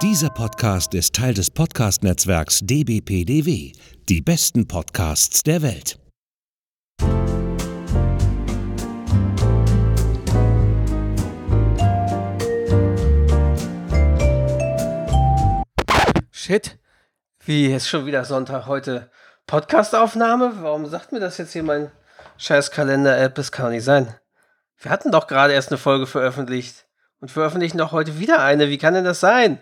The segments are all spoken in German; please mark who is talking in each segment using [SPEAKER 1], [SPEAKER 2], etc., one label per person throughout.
[SPEAKER 1] Dieser Podcast ist Teil des Podcast-Netzwerks dbpdw. Die besten Podcasts der Welt.
[SPEAKER 2] Shit. Wie, ist schon wieder Sonntag heute? Podcastaufnahme? Warum sagt mir das jetzt hier mein scheiß Kalender-App? Das kann nicht sein. Wir hatten doch gerade erst eine Folge veröffentlicht. Und veröffentlichen doch heute wieder eine. Wie kann denn das sein?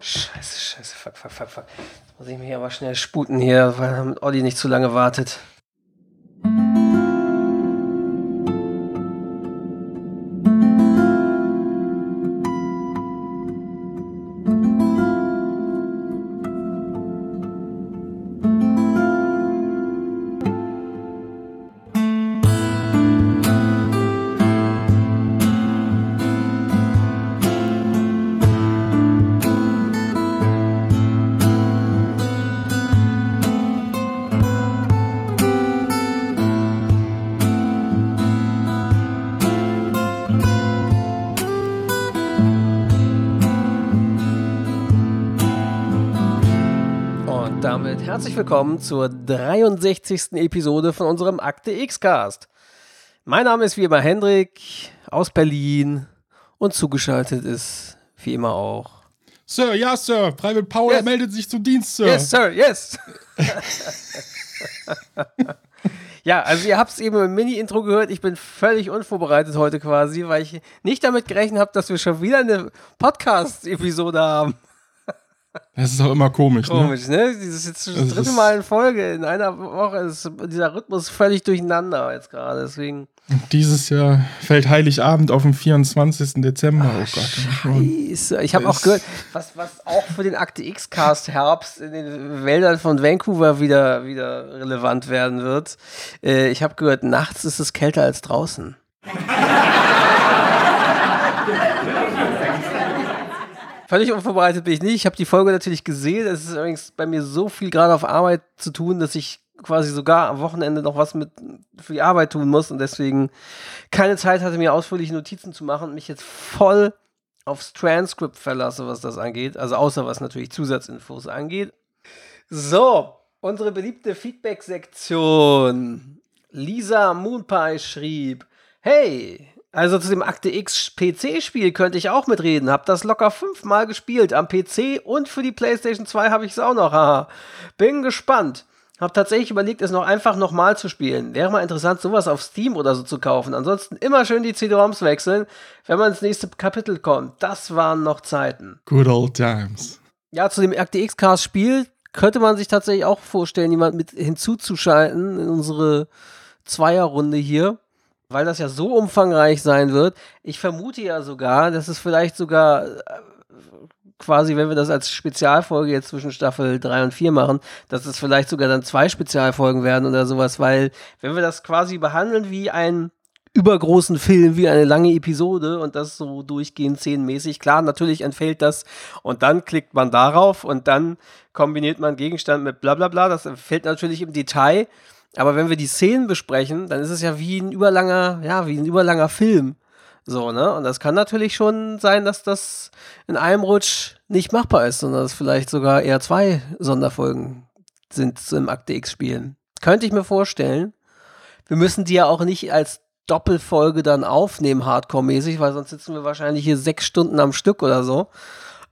[SPEAKER 2] Scheiße, scheiße, fuck, fuck, fuck, fuck. Jetzt muss ich mich aber schnell sputen hier, weil Olli nicht zu lange wartet. Willkommen zur 63. Episode von unserem Akte X-Cast. Mein Name ist wie immer Hendrik aus Berlin und zugeschaltet ist wie immer auch.
[SPEAKER 3] Sir, ja, Sir. Private Paul
[SPEAKER 2] Yes.
[SPEAKER 3] meldet sich zum Dienst, Sir.
[SPEAKER 2] Yes, Sir, yes. ja, also ihr habt es eben im Mini-Intro gehört. Ich bin völlig unvorbereitet heute quasi, weil ich nicht damit gerechnet habe, dass wir schon wieder eine Podcast-Episode haben.
[SPEAKER 3] Das ist auch immer komisch, ne?
[SPEAKER 2] Komisch, ne? Dieses jetzt das
[SPEAKER 3] Das
[SPEAKER 2] dritte Mal in Folge in einer Woche ist dieser Rhythmus völlig durcheinander jetzt gerade. Deswegen.
[SPEAKER 3] Dieses Jahr fällt Heiligabend auf den 24. Dezember. Oh Gott.
[SPEAKER 2] Scheiße. Ich habe auch gehört, was, was auch für den Akte X-Cast Herbst in den Wäldern von Vancouver wieder, wieder relevant werden wird. Äh, ich habe gehört, nachts ist es kälter als draußen. Völlig unvorbereitet bin ich nicht. Ich habe die Folge natürlich gesehen. Es ist übrigens bei mir so viel gerade auf Arbeit zu tun, dass ich quasi sogar am Wochenende noch was mit für die Arbeit tun muss und deswegen keine Zeit hatte, mir ausführliche Notizen zu machen und mich jetzt voll aufs Transcript verlasse, was das angeht. Also außer was natürlich Zusatzinfos angeht. So, unsere beliebte Feedback-Sektion. Lisa Moonpie schrieb, hey, also zu dem Akte X PC-Spiel könnte ich auch mitreden. Hab das locker fünfmal gespielt am PC und für die PlayStation 2 habe ich es auch noch. Haha. Bin gespannt. Hab tatsächlich überlegt, es noch einfach nochmal zu spielen. Wäre mal interessant, sowas auf Steam oder so zu kaufen. Ansonsten immer schön die CD-ROMs wechseln, wenn man ins nächste Kapitel kommt. Das waren noch Zeiten.
[SPEAKER 3] Good old times.
[SPEAKER 2] Ja, zu dem Akte X-Cast-Spiel könnte man sich tatsächlich auch vorstellen, jemand mit hinzuzuschalten in unsere Zweierrunde hier, weil das ja so umfangreich sein wird. Ich vermute ja sogar, dass es vielleicht sogar äh, quasi, wenn wir das als Spezialfolge jetzt zwischen Staffel 3 und 4 machen, dass es vielleicht sogar dann zwei Spezialfolgen werden oder sowas, weil wenn wir das quasi behandeln wie einen übergroßen Film, wie eine lange Episode und das so durchgehend szenenmäßig, klar, natürlich entfällt das und dann klickt man darauf und dann kombiniert man Gegenstand mit bla bla bla, das fällt natürlich im Detail, aber wenn wir die Szenen besprechen, dann ist es ja wie ein überlanger, ja, wie ein überlanger Film. So, ne? Und das kann natürlich schon sein, dass das in einem Rutsch nicht machbar ist, sondern dass vielleicht sogar eher zwei Sonderfolgen sind im Akte X spielen. Könnte ich mir vorstellen. Wir müssen die ja auch nicht als Doppelfolge dann aufnehmen, Hardcore-mäßig, weil sonst sitzen wir wahrscheinlich hier sechs Stunden am Stück oder so.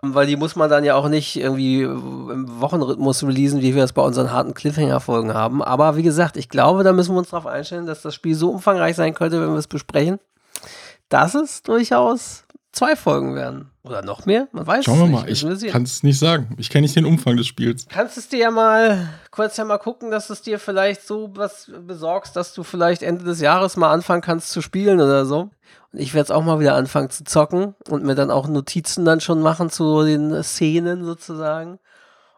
[SPEAKER 2] Weil die muss man dann ja auch nicht irgendwie im Wochenrhythmus releasen, wie wir es bei unseren harten Cliffhanger-Folgen haben. Aber wie gesagt, ich glaube, da müssen wir uns darauf einstellen, dass das Spiel so umfangreich sein könnte, wenn wir es besprechen, dass es durchaus zwei Folgen werden. Oder noch mehr? Man weiß
[SPEAKER 3] Schauen
[SPEAKER 2] es
[SPEAKER 3] mal.
[SPEAKER 2] nicht.
[SPEAKER 3] Ich
[SPEAKER 2] Müssen wir sehen.
[SPEAKER 3] kann es nicht sagen. Ich kenne nicht den Umfang des Spiels.
[SPEAKER 2] Kannst es dir ja mal kurz ja mal gucken, dass es dir vielleicht so was besorgst, dass du vielleicht Ende des Jahres mal anfangen kannst zu spielen oder so. Und ich werde jetzt auch mal wieder anfangen zu zocken und mir dann auch Notizen dann schon machen zu den Szenen sozusagen.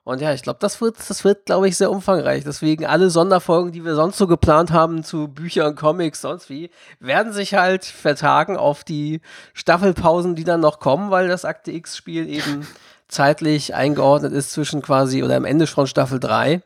[SPEAKER 2] Und ja, ich glaube, das wird, das wird, glaube ich, sehr umfangreich. Deswegen alle Sonderfolgen, die wir sonst so geplant haben zu Büchern, Comics, sonst wie, werden sich halt vertagen auf die Staffelpausen, die dann noch kommen, weil das Akte X-Spiel eben zeitlich eingeordnet ist zwischen quasi oder am Ende von Staffel 3.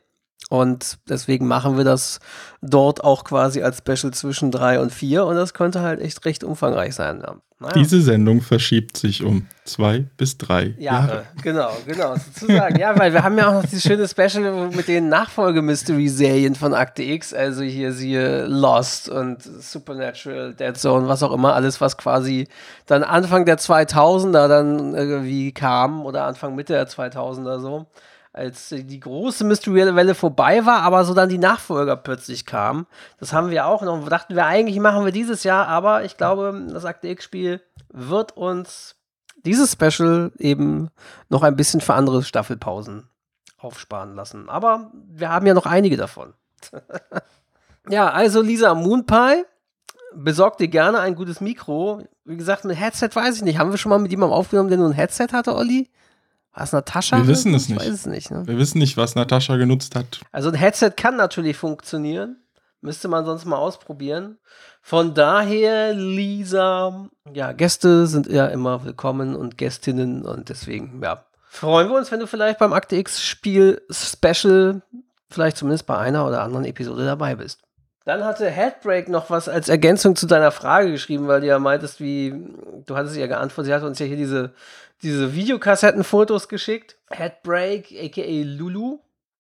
[SPEAKER 2] Und deswegen machen wir das dort auch quasi als Special zwischen 3 und 4. Und das könnte halt echt recht umfangreich sein. Ja. Naja.
[SPEAKER 3] Diese Sendung verschiebt sich um zwei bis drei
[SPEAKER 2] Jahre.
[SPEAKER 3] Jahre.
[SPEAKER 2] Genau, genau, sozusagen. ja, weil wir haben ja auch noch dieses schöne Special mit den Nachfolge-Mystery-Serien von Akte X, also hier siehe Lost und Supernatural, Dead Zone, was auch immer, alles, was quasi dann Anfang der 2000er dann irgendwie kam oder Anfang Mitte der 2000er so, als die große Mystery-Welle vorbei war, aber so dann die Nachfolger plötzlich kamen. Das haben wir auch noch. Dachten wir eigentlich, machen wir dieses Jahr, aber ich glaube, das Akte X-Spiel wird uns dieses Special eben noch ein bisschen für andere Staffelpausen aufsparen lassen. Aber wir haben ja noch einige davon. ja, also Lisa Moonpie, besorgt dir gerne ein gutes Mikro. Wie gesagt, mit Headset weiß ich nicht. Haben wir schon mal mit jemandem aufgenommen, der nur ein Headset hatte, Olli? War es Natascha?
[SPEAKER 3] Wir wissen es
[SPEAKER 2] ich
[SPEAKER 3] nicht.
[SPEAKER 2] weiß es nicht. Ne?
[SPEAKER 3] Wir wissen nicht, was Natascha genutzt hat.
[SPEAKER 2] Also ein Headset kann natürlich funktionieren. Müsste man sonst mal ausprobieren. Von daher, Lisa, ja, Gäste sind ja immer willkommen und Gästinnen und deswegen, ja, freuen wir uns, wenn du vielleicht beim Akte X Spiel Special vielleicht zumindest bei einer oder anderen Episode dabei bist. Dann hatte Headbreak noch was als Ergänzung zu deiner Frage geschrieben, weil du ja meintest, wie, du hattest ihr geantwortet, sie hat uns ja hier diese, diese Videokassettenfotos geschickt. Headbreak, aka Lulu.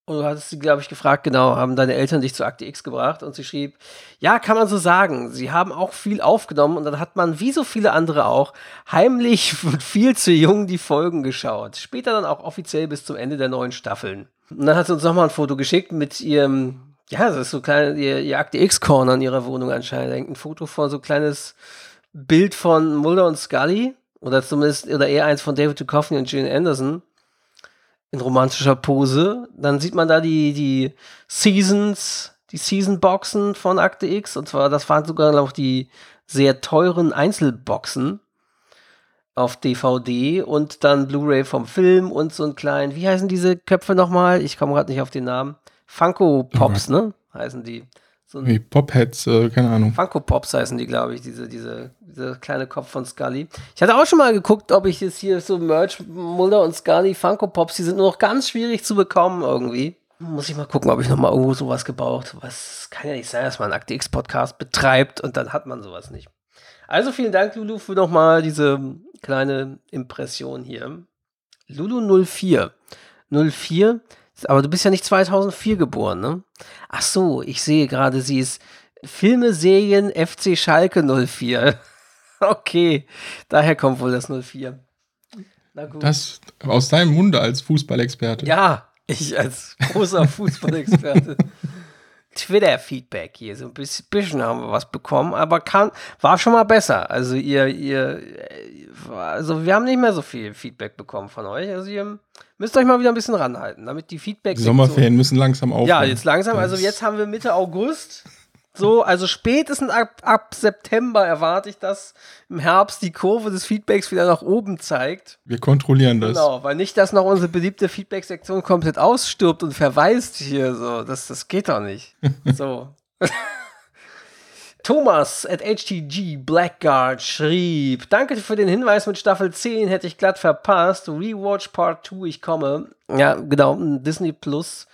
[SPEAKER 2] Und du hattest sie, glaube ich, gefragt, genau, haben deine Eltern dich zu Akte X gebracht? Und sie schrieb, ja, kann man so sagen. Sie haben auch viel aufgenommen und dann hat man, wie so viele andere auch, heimlich und viel zu jung die Folgen geschaut. Später dann auch offiziell bis zum Ende der neuen Staffeln. Und dann hat sie uns nochmal ein Foto geschickt mit ihrem, ja, das ist so klein, ihr, ihr Akte X-Corner in ihrer Wohnung anscheinend. Ein Foto von so ein kleines Bild von Mulder und Scully. Oder zumindest, oder eher eins von David Duchovny und Gillian Anderson in romantischer Pose. Dann sieht man da die, die Seasons, die Season-Boxen von Akte X. Und zwar, das waren sogar noch die sehr teuren Einzelboxen auf DVD und dann Blu-ray vom Film und so einen kleinen, wie heißen diese Köpfe nochmal? Ich komme gerade nicht auf den Namen. Funko Pops, ne? Heißen die. So
[SPEAKER 3] Wie Popheads, äh, keine Ahnung.
[SPEAKER 2] Funko Pops heißen die, glaube ich, diese, diese, dieser kleine Kopf von Scully. Ich hatte auch schon mal geguckt, ob ich jetzt hier so Merch, Mulder und Scully, Funko Pops, die sind nur noch ganz schwierig zu bekommen irgendwie. Muss ich mal gucken, ob ich noch mal irgendwo sowas gebraucht. Was kann ja nicht sein, dass man einen Akte X Podcast betreibt und dann hat man sowas nicht. Also vielen Dank, Lulu, für noch mal diese kleine Impression hier. Lulu 04. 04 aber du bist ja nicht 2004 geboren, ne? Ach so, ich sehe gerade, sie ist Filme, Serien, FC Schalke 04. okay, daher kommt wohl das 04. Na gut.
[SPEAKER 3] Das aus deinem Munde als Fußballexperte.
[SPEAKER 2] ja, ich als großer Fußballexperte. Twitter-Feedback hier, so ein bisschen, haben wir was bekommen, aber kann, war schon mal besser. Also ihr, ihr, also wir haben nicht mehr so viel Feedback bekommen von euch. Also ihr müsst euch mal wieder ein bisschen ranhalten, damit die Feedback
[SPEAKER 3] Die Sommerferien müssen langsam aufhören.
[SPEAKER 2] ja, jetzt langsam. Also jetzt haben wir Mitte August. So, also spätestens ab, ab September erwarte ich, dass im Herbst die Kurve des Feedbacks wieder nach oben zeigt.
[SPEAKER 3] Wir kontrollieren das.
[SPEAKER 2] Genau, weil nicht, dass noch unsere beliebte Feedback-Sektion komplett ausstirbt und verweist hier. So, das, das geht doch nicht. so. Thomas at HTG Blackguard schrieb: Danke für den Hinweis mit Staffel 10, hätte ich glatt verpasst. Rewatch Part 2, ich komme. Ja, genau. Disney Plus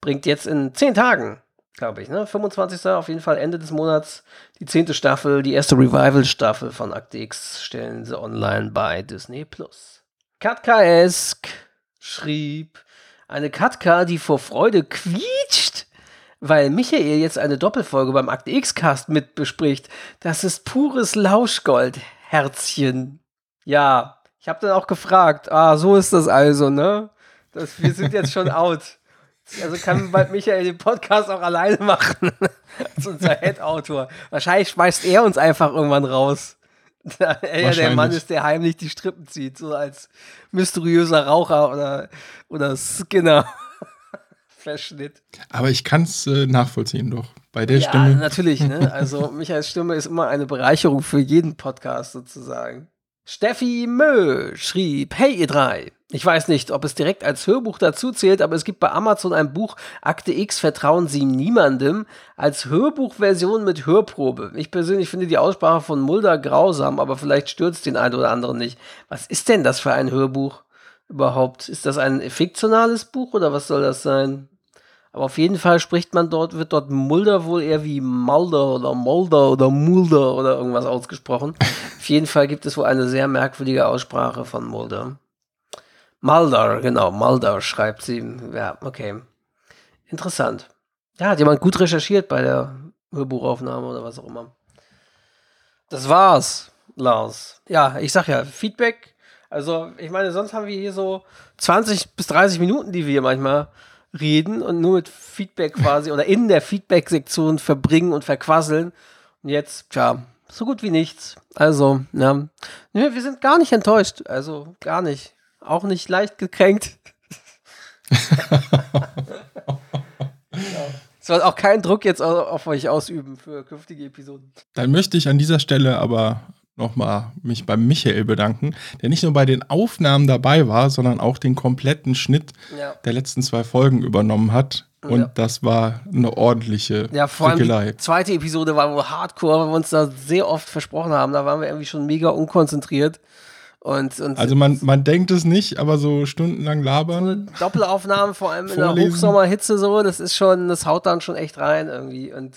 [SPEAKER 2] bringt jetzt in 10 Tagen, glaube ich, ne? 25. auf jeden Fall Ende des Monats die 10. Staffel, die erste Revival-Staffel von Akte X stellen sie online bei Disney Plus. Katkaesk schrieb: Eine Katka, die vor Freude quietscht weil Michael jetzt eine Doppelfolge beim Akte X-Cast mit bespricht. Das ist pures Lauschgold, Herzchen. Ja, ich habe dann auch gefragt, ah, so ist das also, ne? Das, wir sind jetzt schon out. Also kann bald Michael den Podcast auch alleine machen. Als unser Head-Autor. Wahrscheinlich schmeißt er uns einfach irgendwann raus. Da er ja der Mann ist, der heimlich die Strippen zieht, so als mysteriöser Raucher oder, oder Skinner. Verschnitt.
[SPEAKER 3] Aber ich kann es äh, nachvollziehen doch. Bei der
[SPEAKER 2] Ja,
[SPEAKER 3] Stimme.
[SPEAKER 2] natürlich, ne? Also Michaels Stimme ist immer eine Bereicherung für jeden Podcast sozusagen. Steffi Mö schrieb, hey ihr drei, ich weiß nicht, ob es direkt als Hörbuch dazu zählt, aber es gibt bei Amazon ein Buch, Akte X, Vertrauen Sie niemandem, als Hörbuchversion mit Hörprobe. Ich persönlich finde die Aussprache von Mulder grausam, aber vielleicht stürzt den einen oder anderen nicht. Was ist denn das für ein Hörbuch überhaupt? Ist das ein fiktionales Buch oder was soll das sein? Aber auf jeden Fall spricht man dort, wird dort Mulder wohl eher wie Mulder oder Mulder oder Mulder oder irgendwas ausgesprochen. auf jeden Fall gibt es wohl eine sehr merkwürdige Aussprache von Mulder. Mulder, genau, Mulder schreibt sie. Ja, okay. Interessant. Ja, hat jemand gut recherchiert bei der Hörbuchaufnahme oder was auch immer. Das war's, Lars. Ja, ich sag ja, Feedback. Also, ich meine, sonst haben wir hier so 20 bis 30 Minuten, die wir manchmal reden und nur mit Feedback quasi oder in der Feedback-Sektion verbringen und verquasseln. Und jetzt, tja, so gut wie nichts. Also, ja, wir sind gar nicht enttäuscht. Also, gar nicht. Auch nicht leicht gekränkt. Es soll auch keinen Druck jetzt auf euch ausüben für künftige Episoden.
[SPEAKER 3] Dann möchte ich an dieser Stelle aber nochmal mich beim Michael bedanken, der nicht nur bei den Aufnahmen dabei war, sondern auch den kompletten Schnitt ja. der letzten zwei Folgen übernommen hat. Und ja. das war eine ordentliche
[SPEAKER 2] Ja, vor allem die zweite Episode war wohl hardcore, weil wir uns da sehr oft versprochen haben. Da waren wir irgendwie schon mega unkonzentriert. Und, und
[SPEAKER 3] also man, man denkt es nicht, aber so stundenlang labern. So eine
[SPEAKER 2] Doppelaufnahme, vor allem in der Hochsommerhitze so, das ist schon, das haut dann schon echt rein irgendwie. Und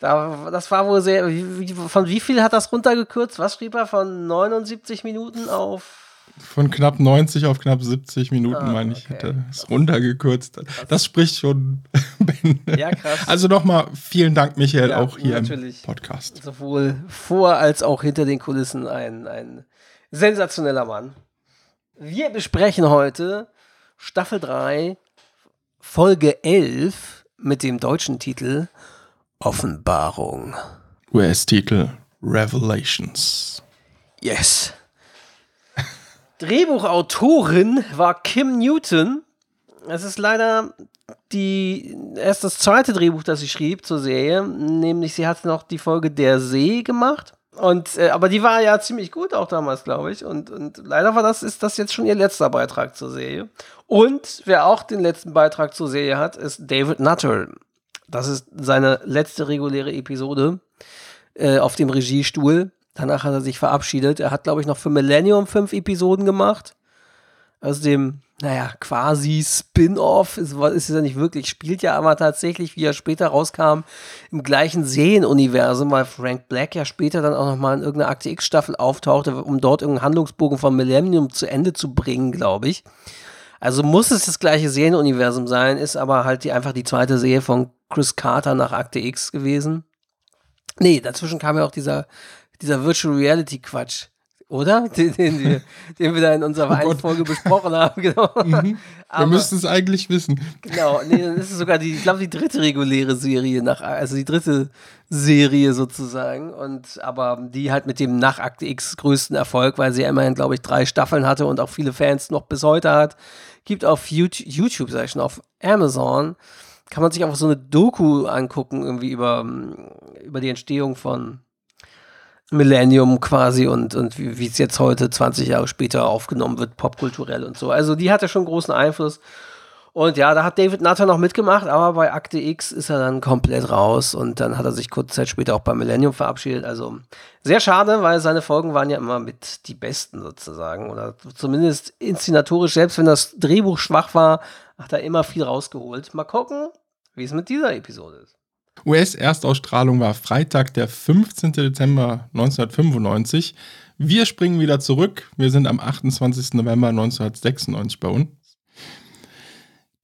[SPEAKER 2] da, das war wohl sehr. Wie, von wie viel hat das runtergekürzt? Was schrieb er? Von 79 Minuten auf.
[SPEAKER 3] Von knapp 90 auf knapp 70 Minuten, ah, meine ich, okay. hätte es runtergekürzt. Krass. Das spricht schon. ja, krass. Also nochmal vielen Dank, Michael, ja, auch hier im Podcast.
[SPEAKER 2] Sowohl vor als auch hinter den Kulissen ein, ein sensationeller Mann. Wir besprechen heute Staffel 3, Folge 11 mit dem deutschen Titel Offenbarung.
[SPEAKER 3] US-Titel Revelations.
[SPEAKER 2] Yes. Drehbuchautorin war Kim Newton. Es ist leider die, erst das zweite Drehbuch, das sie schrieb zur Serie, nämlich sie hat noch die Folge Der See gemacht. Und, äh, aber die war ja ziemlich gut auch damals, glaube ich. Und, und leider war das, ist das jetzt schon ihr letzter Beitrag zur Serie. Und wer auch den letzten Beitrag zur Serie hat, ist David Nutter. Das ist seine letzte reguläre Episode äh, auf dem Regiestuhl. Danach hat er sich verabschiedet. Er hat, glaube ich, noch für Millennium fünf Episoden gemacht. Aus dem, naja, quasi Spin-off. Ist, ist es ja nicht wirklich, spielt ja aber tatsächlich, wie er später rauskam, im gleichen Serienuniversum, weil Frank Black ja später dann auch nochmal in irgendeiner Akte X-Staffel auftauchte, um dort irgendeinen Handlungsbogen von Millennium zu Ende zu bringen, glaube ich. Also muss es das gleiche Serienuniversum sein, ist aber halt die, einfach die zweite Serie von Chris Carter nach Akte X gewesen. Nee, dazwischen kam ja auch dieser, dieser Virtual Reality Quatsch. Oder? Den, den, wir, den wir da in unserer oh Folge besprochen haben, genau.
[SPEAKER 3] Mhm. wir müssten es eigentlich wissen.
[SPEAKER 2] Genau, nee, dann ist es sogar die, ich glaube, die dritte reguläre Serie nach, also die dritte Serie sozusagen. Und aber die halt mit dem nach Akte X größten Erfolg, weil sie ja immerhin, glaube ich, drei Staffeln hatte und auch viele Fans noch bis heute hat. Gibt auf YouTube, YouTube sag ich schon, auf Amazon kann man sich einfach so eine Doku angucken, irgendwie über, über die Entstehung von Millennium quasi und, und wie es jetzt heute, 20 Jahre später, aufgenommen wird, popkulturell und so. Also die hatte schon großen Einfluss. Und ja, da hat David Nutter noch mitgemacht, aber bei Akte X ist er dann komplett raus und dann hat er sich kurze Zeit später auch bei Millennium verabschiedet. Also sehr schade, weil seine Folgen waren ja immer mit die besten sozusagen oder zumindest inszenatorisch, selbst wenn das Drehbuch schwach war, hat er immer viel rausgeholt. Mal gucken, wie es mit dieser Episode ist.
[SPEAKER 3] US-Erstausstrahlung war Freitag, der 15. Dezember 1995. Wir springen wieder zurück. Wir sind am 28. November 1996 bei uns.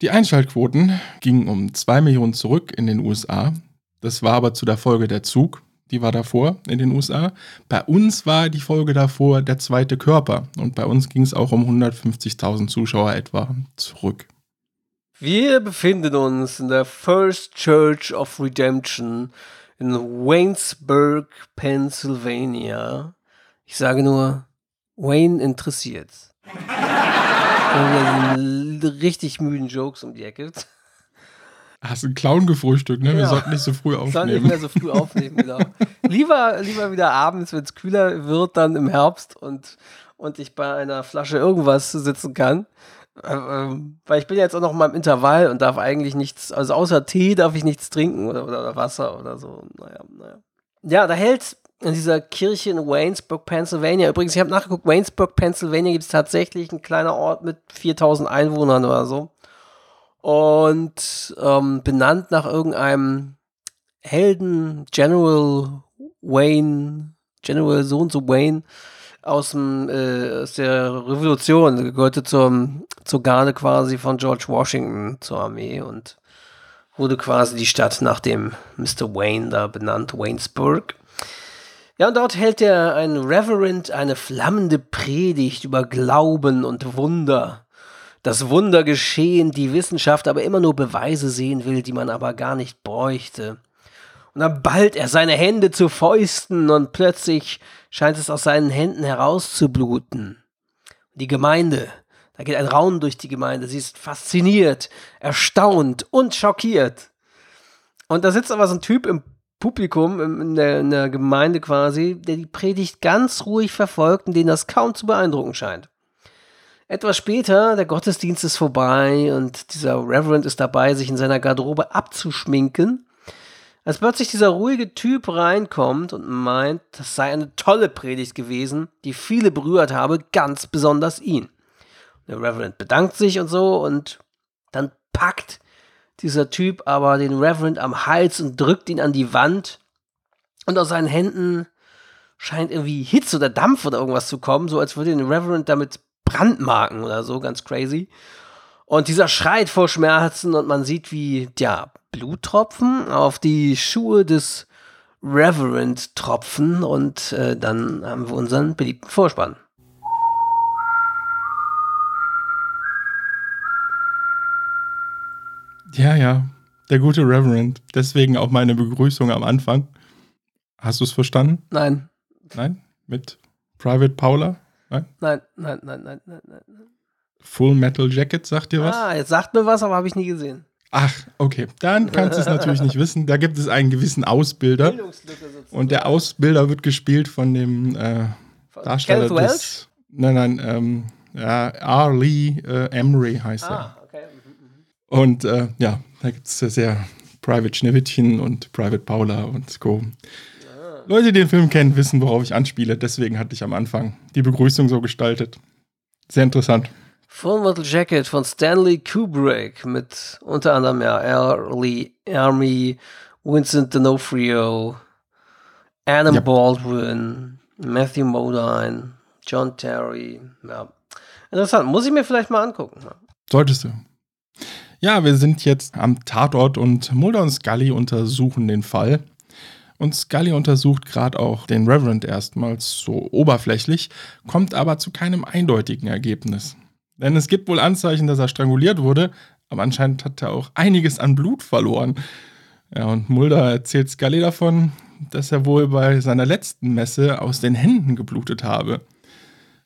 [SPEAKER 3] Die Einschaltquoten gingen um 2 Millionen zurück in den USA. Das war aber zu der Folge der Zug. Die war davor in den USA. Bei uns war die Folge davor der zweite Körper. Und bei uns ging es auch um 150.000 Zuschauer etwa zurück.
[SPEAKER 2] Wir befinden uns in der First Church of Redemption in Waynesburg, Pennsylvania. Ich sage nur, Wayne interessiert richtig müden Jokes um die Ecke.
[SPEAKER 3] Hast einen Clown gefrühstückt, ne? Wir ja. sollten nicht so früh aufnehmen. Sollten nicht
[SPEAKER 2] mehr so früh aufnehmen, genau. lieber, lieber wieder abends, wenn es kühler wird, dann im Herbst und, und ich bei einer Flasche irgendwas sitzen kann. Ähm, weil ich bin jetzt auch noch mal im Intervall und darf eigentlich nichts, also außer Tee darf ich nichts trinken oder, oder Wasser oder so. Naja, naja. Ja, da hält in dieser Kirche in Waynesburg, Pennsylvania. Übrigens, ich habe nachgeguckt, Waynesburg, Pennsylvania gibt es tatsächlich einen kleiner Ort mit 4000 Einwohnern oder so. und ähm, benannt nach irgendeinem Helden, General Wayne, General so und so Wayne aus, dem, äh, aus der Revolution, gehörte zur, zur Garde quasi von George Washington zur Armee und wurde quasi die Stadt nach dem Mr. Wayne da benannt, Waynesburg. Ja, und dort hält er ein Reverend eine flammende Predigt über Glauben und Wunder. Das Wunder geschehen, die Wissenschaft aber immer nur Beweise sehen will, die man aber gar nicht bräuchte. Und dann ballt er seine Hände zu Fäusten und plötzlich scheint es aus seinen Händen herauszubluten. Die Gemeinde, da geht ein Raunen durch die Gemeinde. Sie ist fasziniert, erstaunt und schockiert. Und da sitzt aber so ein Typ im Publikum, in der, in der Gemeinde quasi, der die Predigt ganz ruhig verfolgt und den das kaum zu beeindrucken scheint. Etwas später, der Gottesdienst ist vorbei und dieser Reverend ist dabei, sich in seiner Garderobe abzuschminken, als plötzlich dieser ruhige Typ reinkommt und meint, das sei eine tolle Predigt gewesen, die viele berührt habe, ganz besonders ihn. Der Reverend bedankt sich und so und dann packt dieser Typ aber den Reverend am Hals und drückt ihn an die Wand und aus seinen Händen scheint irgendwie Hitze oder Dampf oder irgendwas zu kommen, so als würde den Reverend damit brandmarken oder so, ganz crazy. Und dieser schreit vor Schmerzen und man sieht, wie, ja, Bluttropfen auf die Schuhe des Reverend tropfen und äh, dann haben wir unseren beliebten Vorspann.
[SPEAKER 3] Ja, ja, der gute Reverend. Deswegen auch meine Begrüßung am Anfang. Hast du es verstanden?
[SPEAKER 2] Nein.
[SPEAKER 3] Nein? Mit Private Paula?
[SPEAKER 2] Nein? Nein, nein, nein, nein, nein, nein.
[SPEAKER 3] Full Metal Jacket, sagt dir was?
[SPEAKER 2] Ah, jetzt sagt mir was, aber habe ich nie gesehen.
[SPEAKER 3] Ach, okay. Dann kannst du es natürlich nicht wissen. Da gibt es einen gewissen Ausbilder. Und der Ausbilder wird gespielt von dem äh, Darsteller
[SPEAKER 2] Kenneth
[SPEAKER 3] des. Nein, nein, ähm, ja, R. Lee äh, Emery heißt er.
[SPEAKER 2] Ah, okay.
[SPEAKER 3] Und äh, ja, da gibt es sehr Private Schneewittchen und Private Paula und Co. Leute, die den Film kennen, wissen, worauf ich anspiele. Deswegen hatte ich am Anfang die Begrüßung so gestaltet. Sehr interessant.
[SPEAKER 2] Full Metal Jacket von Stanley Kubrick mit unter anderem ja Early Army, Vincent D'Onofrio, Adam
[SPEAKER 3] Ja.
[SPEAKER 2] Baldwin, Matthew Modine, John Terry. Ja. Interessant, muss ich mir vielleicht mal angucken. Ja.
[SPEAKER 3] Solltest du. Ja, wir sind jetzt am Tatort und Mulder und Scully untersuchen den Fall. Und Scully untersucht gerade auch den Reverend erstmals so oberflächlich, kommt aber zu keinem eindeutigen Ergebnis. Denn es gibt wohl Anzeichen, dass er stranguliert wurde, aber anscheinend hat er auch einiges an Blut verloren. Ja, und Mulder erzählt Scully davon, dass er wohl bei seiner letzten Messe aus den Händen geblutet habe.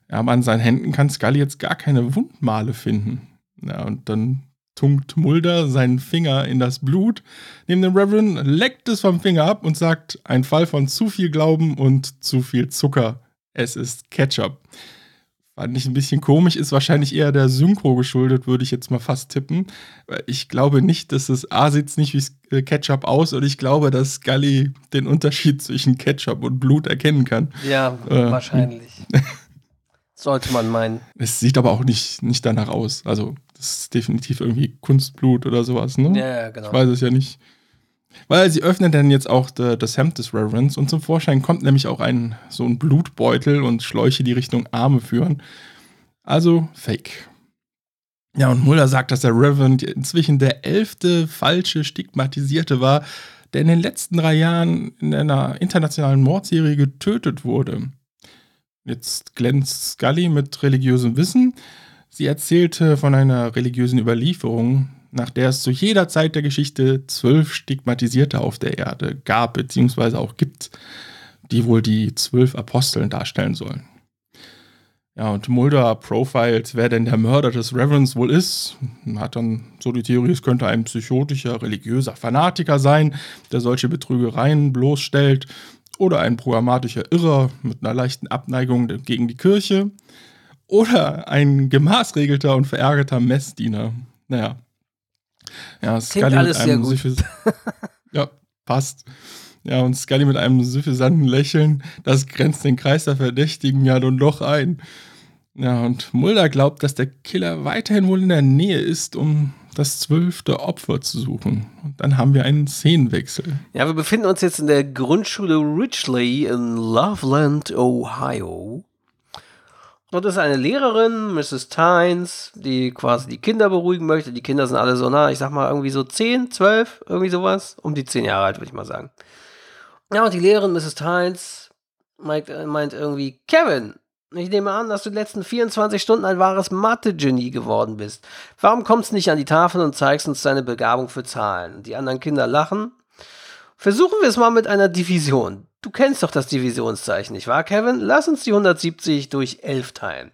[SPEAKER 3] Ja, aber an seinen Händen kann Scully jetzt gar keine Wundmale finden. Ja, und dann tunkt Mulder seinen Finger in das Blut, neben dem Reverend, leckt es vom Finger ab und sagt, ein Fall von zu viel Glauben und zu viel Zucker. Es ist Ketchup. Fand ich ein bisschen komisch, ist wahrscheinlich eher der Synchro geschuldet, würde ich jetzt mal fast tippen. Ich glaube nicht, dass es A sieht nicht wie Ketchup aus und ich glaube, dass Scully den Unterschied zwischen Ketchup und Blut erkennen kann.
[SPEAKER 2] Ja,
[SPEAKER 3] Äh,
[SPEAKER 2] wahrscheinlich. Sollte man meinen.
[SPEAKER 3] Es sieht aber auch nicht, nicht danach aus. Also, das ist definitiv irgendwie Kunstblut oder sowas, ne?
[SPEAKER 2] Ja, genau.
[SPEAKER 3] Ich weiß es ja nicht. Weil sie öffnet dann jetzt auch de, das Hemd des Reverends und zum Vorschein kommt nämlich auch ein so ein Blutbeutel und Schläuche, die Richtung Arme führen. Also Fake. Ja, und Mulder sagt, dass der Reverend inzwischen der elfte falsche Stigmatisierte war, der in den letzten drei Jahren in einer internationalen Mordserie getötet wurde. Jetzt glänzt Scully mit religiösem Wissen. Sie erzählte von einer religiösen Überlieferung, nach der es zu jeder Zeit der Geschichte zwölf Stigmatisierte auf der Erde gab, beziehungsweise auch gibt, die wohl die zwölf Aposteln darstellen sollen. Ja, und Mulder profilt, wer denn der Mörder des Reverends wohl ist. Hat dann so die Theorie, es könnte ein psychotischer, religiöser Fanatiker sein, der solche Betrügereien bloßstellt. Oder ein programmatischer Irrer mit einer leichten Abneigung gegen die Kirche. Oder ein gemaßregelter und verärgerter Messdiener. Naja. Ja, Scully
[SPEAKER 2] alles
[SPEAKER 3] mit
[SPEAKER 2] sehr
[SPEAKER 3] einem
[SPEAKER 2] gut.
[SPEAKER 3] Syphis- ja, passt. Ja, und Scully mit einem suffisanten Lächeln, das grenzt den Kreis der Verdächtigen ja nun doch ein. Ja, und Mulder glaubt, dass der Killer weiterhin wohl in der Nähe ist, um das zwölfte Opfer zu suchen. Und dann haben wir einen Szenenwechsel.
[SPEAKER 2] Ja, wir befinden uns jetzt in der Grundschule Richley in Loveland, Ohio. Dort ist eine Lehrerin, Mrs. Tynes, die quasi die Kinder beruhigen möchte. Die Kinder sind alle so, na, ich sag mal, irgendwie so 10, 12, irgendwie sowas. Um die 10 Jahre alt, würde ich mal sagen. Ja, und die Lehrerin, Mrs. Tynes, meint, meint irgendwie, Kevin, ich nehme an, dass du die letzten 24 Stunden ein wahres Mathe-Genie geworden bist. Warum kommst du nicht an die Tafel und zeigst uns deine Begabung für Zahlen? Die anderen Kinder lachen. Versuchen wir es mal mit einer Division. Du kennst doch das Divisionszeichen, nicht wahr, Kevin? Lass uns die 170 durch 11 teilen.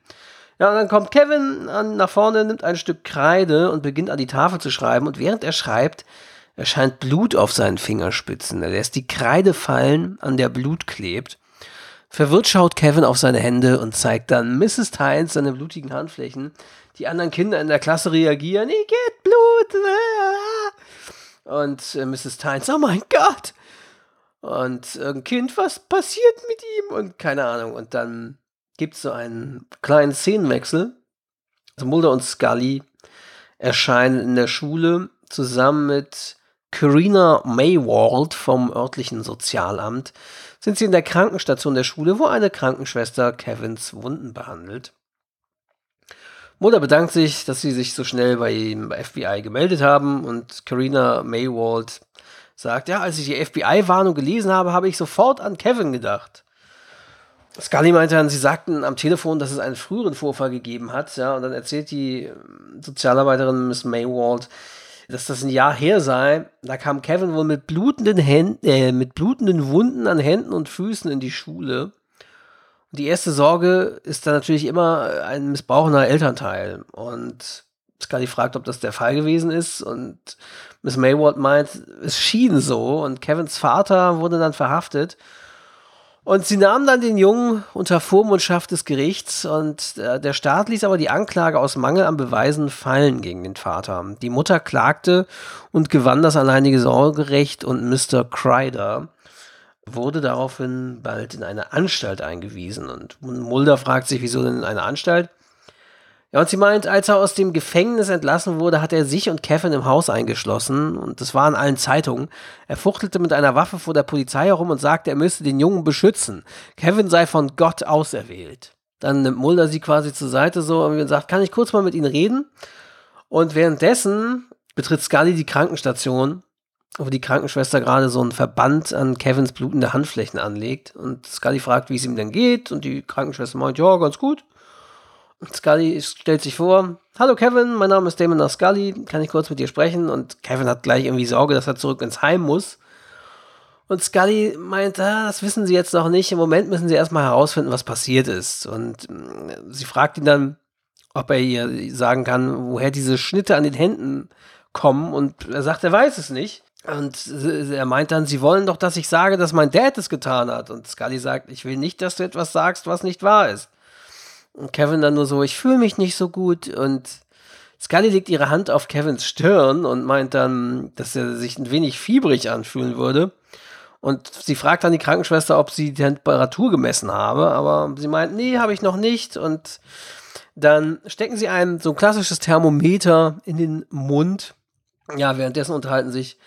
[SPEAKER 2] Ja, und dann kommt Kevin an, nach vorne, nimmt ein Stück Kreide und beginnt an die Tafel zu schreiben. Und während er schreibt, erscheint Blut auf seinen Fingerspitzen. Er lässt die Kreide fallen, an der Blut klebt. Verwirrt schaut Kevin auf seine Hände und zeigt dann Mrs. Tynes seine blutigen Handflächen. Die anderen Kinder in der Klasse reagieren, ich geht Blut. Und äh, Mrs. Tynes, oh mein Gott. Und ein Kind, was passiert mit ihm? Und keine Ahnung. Und dann gibt es so einen kleinen Szenenwechsel. Also Mulder und Scully erscheinen in der Schule zusammen mit Karina Maywald vom örtlichen Sozialamt sind sie in der Krankenstation der Schule, wo eine Krankenschwester Kevins Wunden behandelt. Mulder bedankt sich, dass sie sich so schnell bei dem FBI gemeldet haben und Karina Maywald sagt, ja, als ich die FBI-Warnung gelesen habe, habe ich sofort an Kevin gedacht. Scully meinte dann, sie sagten am Telefon, dass es einen früheren Vorfall gegeben hat, ja, und dann erzählt die Sozialarbeiterin Miss Maywald, dass das ein Jahr her sei. Da kam Kevin wohl mit blutenden Händen, äh, mit blutenden Wunden an Händen und Füßen in die Schule. Und die erste Sorge ist dann natürlich immer ein missbrauchender Elternteil. Und Scully fragt, ob das der Fall gewesen ist. Und Miss Mayward meint, es schien so. Und Kevins Vater wurde dann verhaftet. Und sie nahmen dann den Jungen unter Vormundschaft des Gerichts und äh, der Staat ließ aber die Anklage aus Mangel an Beweisen fallen gegen den Vater. Die Mutter klagte und gewann das alleinige Sorgerecht und Mr. Crider wurde daraufhin bald in eine Anstalt eingewiesen. Und Mulder fragt sich, wieso denn in eine Anstalt? Ja, und sie meint, als er aus dem Gefängnis entlassen wurde, hat er sich und Kevin im Haus eingeschlossen und das war in allen Zeitungen. Er fuchtelte mit einer Waffe vor der Polizei herum und sagte, er müsse den Jungen beschützen. Kevin sei von Gott auserwählt. Dann nimmt Mulder sie quasi zur Seite so und sagt, kann ich kurz mal mit Ihnen reden? Und währenddessen betritt Scully die Krankenstation, wo die Krankenschwester gerade so einen Verband an Kevins blutende Handflächen anlegt. Und Scully fragt, wie es ihm denn geht. Und die Krankenschwester meint, ja, ganz gut. Scully stellt sich vor, hallo Kevin, mein Name ist Damon Scully, kann ich kurz mit dir sprechen? Und Kevin hat gleich irgendwie Sorge, dass er zurück ins Heim muss. Und Scully meint, ah, das wissen sie jetzt noch nicht. Im Moment müssen sie erstmal herausfinden, was passiert ist. Und mm, sie fragt ihn dann, ob er ihr sagen kann, woher diese Schnitte an den Händen kommen. Und er sagt, er weiß es nicht. Und er meint dann, sie wollen doch, dass ich sage, dass mein Dad es getan hat. Und Scully sagt, ich will nicht, dass du etwas sagst, was nicht wahr ist. Und Kevin dann nur so, ich fühle mich nicht so gut. Und Scully legt ihre Hand auf Kevins Stirn und meint dann, dass er sich ein wenig fiebrig anfühlen würde. Und sie fragt dann die Krankenschwester, ob sie die Temperatur gemessen habe, aber sie meint, nee, habe ich noch nicht. Und dann stecken sie einem so ein klassisches Thermometer in den Mund. Ja, währenddessen unterhalten sich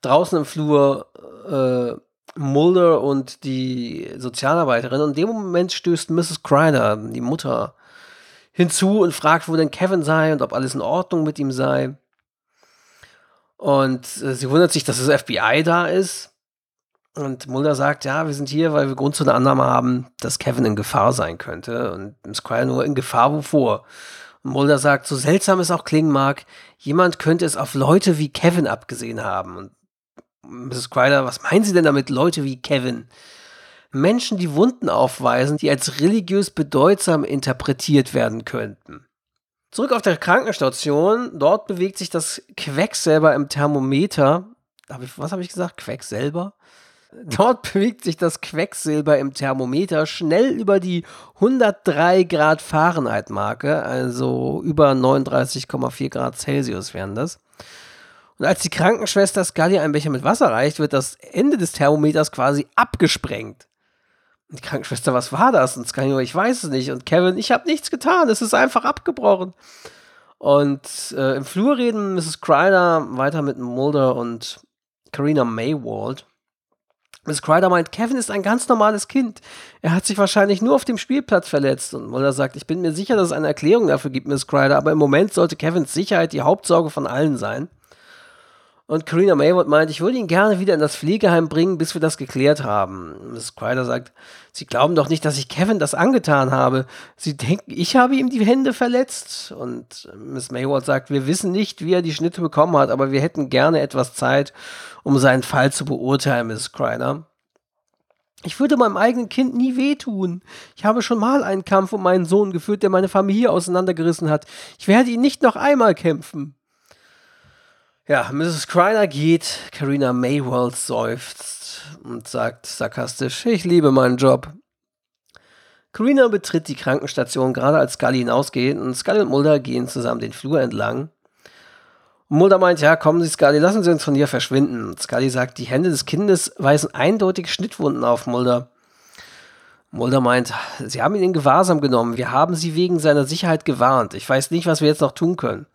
[SPEAKER 2] draußen im Flur äh, Mulder und die Sozialarbeiterin. Und in dem Moment stößt Mrs. Crider, die Mutter, hinzu und fragt, wo denn Kevin sei und ob alles in Ordnung mit ihm sei. Und äh, sie wundert sich, dass das FBI da ist. Und Mulder sagt, ja, wir sind hier, weil wir Grund zu einer Annahme haben, dass Kevin in Gefahr sein könnte. Und Miss Crider nur in Gefahr wovor? Und Mulder sagt, so seltsam es auch klingen mag, jemand könnte es auf Leute wie Kevin abgesehen haben. Und Mrs. Crider, was meinen Sie denn damit, Leute wie Kevin? Menschen, die Wunden aufweisen, die als religiös bedeutsam interpretiert werden könnten. Zurück auf der Krankenstation, dort bewegt sich das Quecksilber im Thermometer. was habe ich gesagt? Quecksilber? Dort bewegt sich das Quecksilber im Thermometer schnell über die 103 Grad Fahrenheit-Marke, also über 39,4 Grad Celsius wären das. Und als die Krankenschwester Scully einen Becher mit Wasser reicht, wird das Ende des Thermometers quasi abgesprengt. Und die Krankenschwester, was war das? Und Scully, ich weiß es nicht. Und Kevin, ich habe nichts getan, es ist einfach abgebrochen. Und äh, im Flur reden Mrs. Kreider weiter mit Mulder und Karina Maywald. Miss Crider meint, Kevin ist ein ganz normales Kind. Er hat sich wahrscheinlich nur auf dem Spielplatz verletzt. Und Mulder sagt, ich bin mir sicher, dass es eine Erklärung dafür gibt, Miss Crider, aber im Moment sollte Kevins Sicherheit die Hauptsorge von allen sein. Und Karina Maywood meint, ich würde ihn gerne wieder in das Pflegeheim bringen, bis wir das geklärt haben. Miss Crider sagt, Sie glauben doch nicht, dass ich Kevin das angetan habe. Sie denken, ich habe ihm die Hände verletzt. Und Miss Maywood sagt, wir wissen nicht, wie er die Schnitte bekommen hat, aber wir hätten gerne etwas Zeit, um seinen Fall zu beurteilen, Miss Crider. Ich würde meinem eigenen Kind nie wehtun. Ich habe schon mal einen Kampf um meinen Sohn geführt, der meine Familie auseinandergerissen hat. Ich werde ihn nicht noch einmal kämpfen. Ja, Mrs. Kreiner geht, Karina Maywald seufzt und sagt sarkastisch, ich liebe meinen Job. Karina betritt die Krankenstation gerade als Scully hinausgeht und Scully und Mulder gehen zusammen den Flur entlang. Und Mulder meint, ja, kommen Sie, Scully, lassen Sie uns von hier verschwinden. Und Scully sagt, die Hände des Kindes weisen eindeutig Schnittwunden auf Mulder. Mulder meint, Sie haben ihn in Gewahrsam genommen. Wir haben Sie wegen seiner Sicherheit gewarnt. Ich weiß nicht, was wir jetzt noch tun können.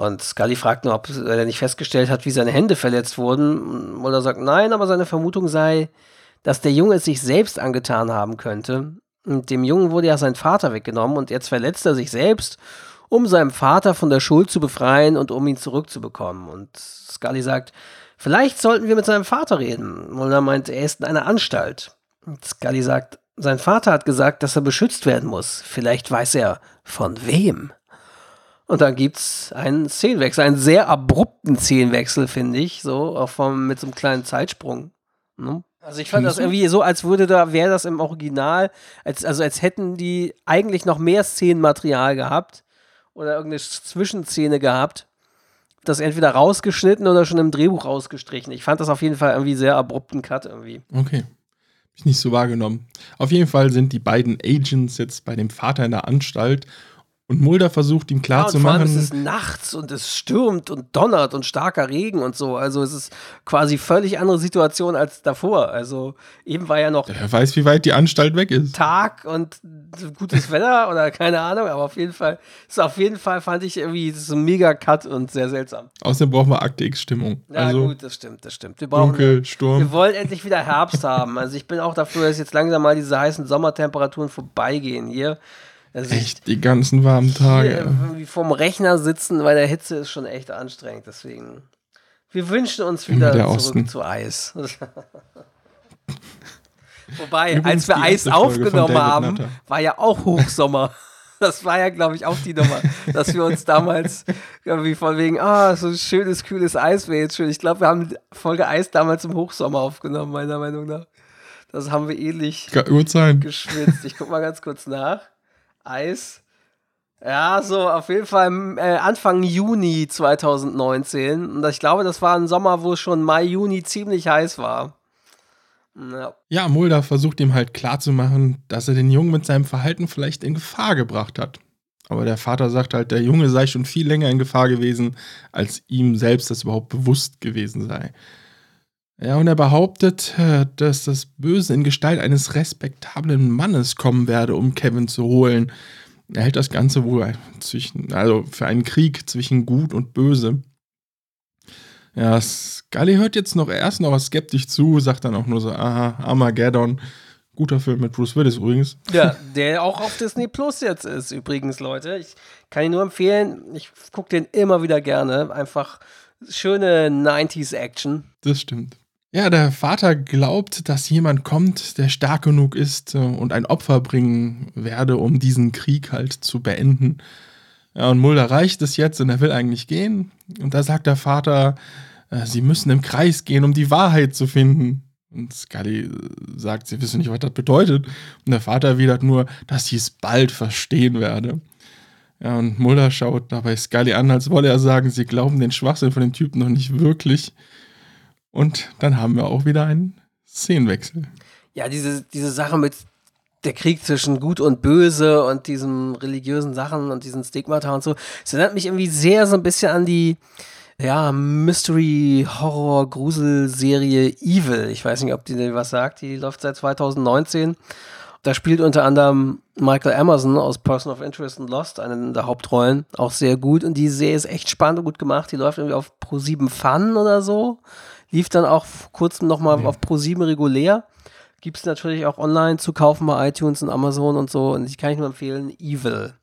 [SPEAKER 2] Und Scully fragt nur, ob er nicht festgestellt hat, wie seine Hände verletzt wurden. Mulder sagt nein, aber seine Vermutung sei, dass der Junge es sich selbst angetan haben könnte. Und dem Jungen wurde ja sein Vater weggenommen und jetzt verletzt er sich selbst, um seinem Vater von der Schuld zu befreien und um ihn zurückzubekommen. Und Scully sagt, vielleicht sollten wir mit seinem Vater reden. Mulder meint, er ist in einer Anstalt. Und Scully sagt, sein Vater hat gesagt, dass er beschützt werden muss. Vielleicht weiß er von wem. Und dann gibt es einen Szenenwechsel, einen sehr abrupten Szenenwechsel, finde ich, so, auch vom, mit so einem kleinen Zeitsprung. Ne? Also ich fand das irgendwie so, als würde da, wäre das im Original, als, also als hätten die eigentlich noch mehr Szenenmaterial gehabt oder irgendeine Zwischenszene gehabt, das entweder rausgeschnitten oder schon im Drehbuch rausgestrichen. Ich fand das auf jeden Fall irgendwie sehr abrupten Cut irgendwie.
[SPEAKER 3] Okay. Hab ich nicht so wahrgenommen. Auf jeden Fall sind die beiden Agents jetzt bei dem Vater in der Anstalt und Mulder versucht ihm klarzumachen.
[SPEAKER 2] Ja, es ist nachts und es stürmt und donnert und starker Regen und so. Also es ist quasi völlig andere Situation als davor. Also eben war ja noch.
[SPEAKER 3] Wer weiß, wie weit die Anstalt weg ist.
[SPEAKER 2] Tag und gutes Wetter oder keine Ahnung, aber auf jeden Fall, ist auf jeden Fall fand ich irgendwie so ein mega Cut und sehr seltsam.
[SPEAKER 3] Außerdem brauchen wir Akte X-Stimmung.
[SPEAKER 2] Ja, also gut, das stimmt, das stimmt. Wir brauchen,
[SPEAKER 3] dunkel, Sturm.
[SPEAKER 2] Wir wollen endlich wieder Herbst haben. Also ich bin auch dafür, dass jetzt langsam mal diese heißen Sommertemperaturen vorbeigehen hier.
[SPEAKER 3] Also echt, die ganzen warmen Tage.
[SPEAKER 2] Irgendwie vorm Rechner sitzen bei der Hitze ist schon echt anstrengend. Deswegen, wir wünschen uns wieder zurück Osten. zu Eis. Wobei, Übrigens als wir Eis aufgenommen haben, Nutter. war ja auch Hochsommer. Das war ja, glaube ich, auch die Nummer, dass wir uns damals irgendwie von wegen, ah, oh, so ein schönes, kühles Eis wäre jetzt schön. Ich glaube, wir haben Folge Eis damals im Hochsommer aufgenommen, meiner Meinung nach. Das haben wir ähnlich geschwitzt. Ich guck mal ganz kurz nach. Eis. Ja, so auf jeden Fall äh, Anfang Juni 2019. Und ich glaube, das war ein Sommer, wo es schon Mai, Juni ziemlich heiß war.
[SPEAKER 3] Ja. ja, Mulder versucht ihm halt klarzumachen, dass er den Jungen mit seinem Verhalten vielleicht in Gefahr gebracht hat. Aber der Vater sagt halt, der Junge sei schon viel länger in Gefahr gewesen, als ihm selbst das überhaupt bewusst gewesen sei. Ja, und er behauptet, äh, dass das Böse in Gestalt eines respektablen Mannes kommen werde, um Kevin zu holen. Er hält das Ganze wohl zwischen, also für einen Krieg zwischen Gut und Böse. Ja, Scully hört jetzt noch erst noch was skeptisch zu, sagt dann auch nur so, aha, Armageddon. Guter Film mit Bruce Willis übrigens.
[SPEAKER 2] Ja, der auch auf Disney Plus jetzt ist, übrigens, Leute. Ich kann ihn nur empfehlen. Ich gucke den immer wieder gerne. Einfach schöne 90s Action.
[SPEAKER 3] Das stimmt. Ja, der Vater glaubt, dass jemand kommt, der stark genug ist äh, und ein Opfer bringen werde, um diesen Krieg halt zu beenden. Ja, und Mulder reicht es jetzt und er will eigentlich gehen. Und da sagt der Vater, äh, sie müssen im Kreis gehen, um die Wahrheit zu finden. Und Scully äh, sagt, sie wissen nicht, was das bedeutet. Und der Vater erwidert nur, dass sie es bald verstehen werde. Ja, und Mulder schaut dabei Scully an, als wolle er sagen, sie glauben den Schwachsinn von dem Typen noch nicht wirklich. Und dann haben wir auch wieder einen Szenenwechsel.
[SPEAKER 2] Ja, diese, diese Sache mit der Krieg zwischen Gut und Böse und diesen religiösen Sachen und diesen Stigmata und so, es erinnert mich irgendwie sehr so ein bisschen an die ja, Mystery, Horror, Grusel-Serie Evil. Ich weiß nicht, ob die was sagt. Die läuft seit 2019. Da spielt unter anderem Michael Emerson aus Person of Interest und Lost eine der Hauptrollen. Auch sehr gut. Und die Serie ist echt spannend und gut gemacht. Die läuft irgendwie auf Pro7 Fun oder so. Lief dann auch vor kurzem nochmal mhm. auf Pro7 regulär. Gibt es natürlich auch online zu kaufen bei iTunes und Amazon und so. Und ich kann ich nur empfehlen, Evil.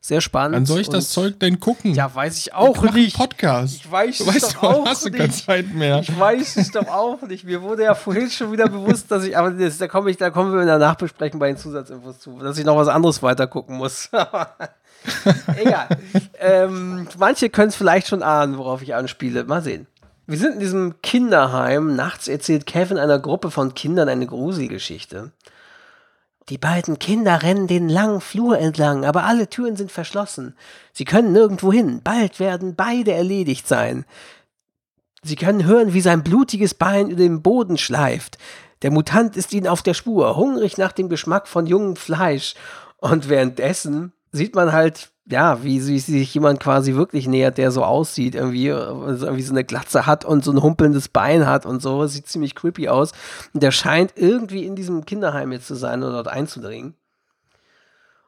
[SPEAKER 2] Sehr spannend.
[SPEAKER 3] Wann soll ich das Zeug denn gucken?
[SPEAKER 2] Ja, weiß ich auch ich nicht.
[SPEAKER 3] Podcast.
[SPEAKER 2] Ich weiß
[SPEAKER 3] es weißt
[SPEAKER 2] doch auch
[SPEAKER 3] hast
[SPEAKER 2] nicht.
[SPEAKER 3] Du keine Zeit mehr.
[SPEAKER 2] Ich weiß es doch auch nicht. Mir wurde ja vorhin schon wieder bewusst, dass ich, aber das, da, komme ich, da kommen wir in der Nachbesprechung bei den Zusatzinfos zu, dass ich noch was anderes weiter gucken muss. Egal. ähm, manche können es vielleicht schon ahnen, worauf ich anspiele. Mal sehen. Wir sind in diesem Kinderheim. Nachts erzählt Kevin einer Gruppe von Kindern eine Gruselgeschichte. Die beiden Kinder rennen den langen Flur entlang, aber alle Türen sind verschlossen. Sie können nirgendwo hin. Bald werden beide erledigt sein. Sie können hören, wie sein blutiges Bein über den Boden schleift. Der Mutant ist ihnen auf der Spur, hungrig nach dem Geschmack von jungem Fleisch. Und währenddessen sieht man halt ja, wie, wie sich jemand quasi wirklich nähert, der so aussieht, irgendwie, also irgendwie so eine Glatze hat und so ein humpelndes Bein hat und so, sieht ziemlich creepy aus. Und der scheint irgendwie in diesem Kinderheim jetzt zu sein oder dort einzudringen.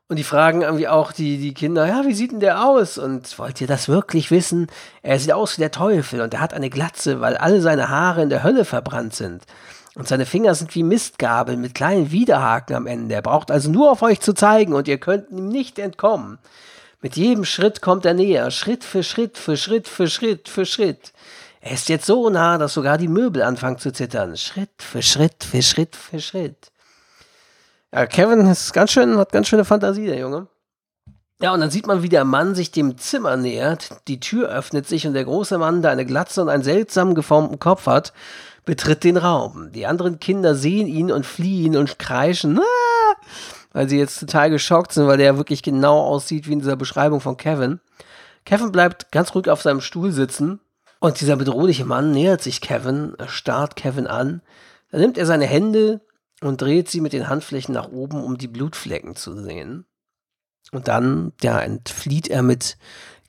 [SPEAKER 2] Und die fragen irgendwie auch die, die Kinder, ja, wie sieht denn der aus? Und wollt ihr das wirklich wissen? Er sieht aus wie der Teufel und er hat eine Glatze, weil alle seine Haare in der Hölle verbrannt sind. Und seine Finger sind wie Mistgabeln mit kleinen Widerhaken am Ende. Er braucht also nur auf euch zu zeigen und ihr könnt ihm nicht entkommen. Mit jedem Schritt kommt er näher, Schritt für Schritt, für Schritt, für Schritt, für Schritt. Er ist jetzt so nah, dass sogar die Möbel anfangen zu zittern. Schritt für Schritt, für Schritt, für Schritt. Ja, Kevin ist ganz schön, hat ganz schöne Fantasie, der Junge. Ja, und dann sieht man, wie der Mann sich dem Zimmer nähert. Die Tür öffnet sich und der große Mann, der eine Glatze und einen seltsam geformten Kopf hat, betritt den Raum. Die anderen Kinder sehen ihn und fliehen und kreischen. Ah! Weil sie jetzt total geschockt sind, weil der wirklich genau aussieht wie in dieser Beschreibung von Kevin. Kevin bleibt ganz ruhig auf seinem Stuhl sitzen und dieser bedrohliche Mann nähert sich Kevin, starrt Kevin an. Dann nimmt er seine Hände und dreht sie mit den Handflächen nach oben, um die Blutflecken zu sehen. Und dann, ja, entflieht er mit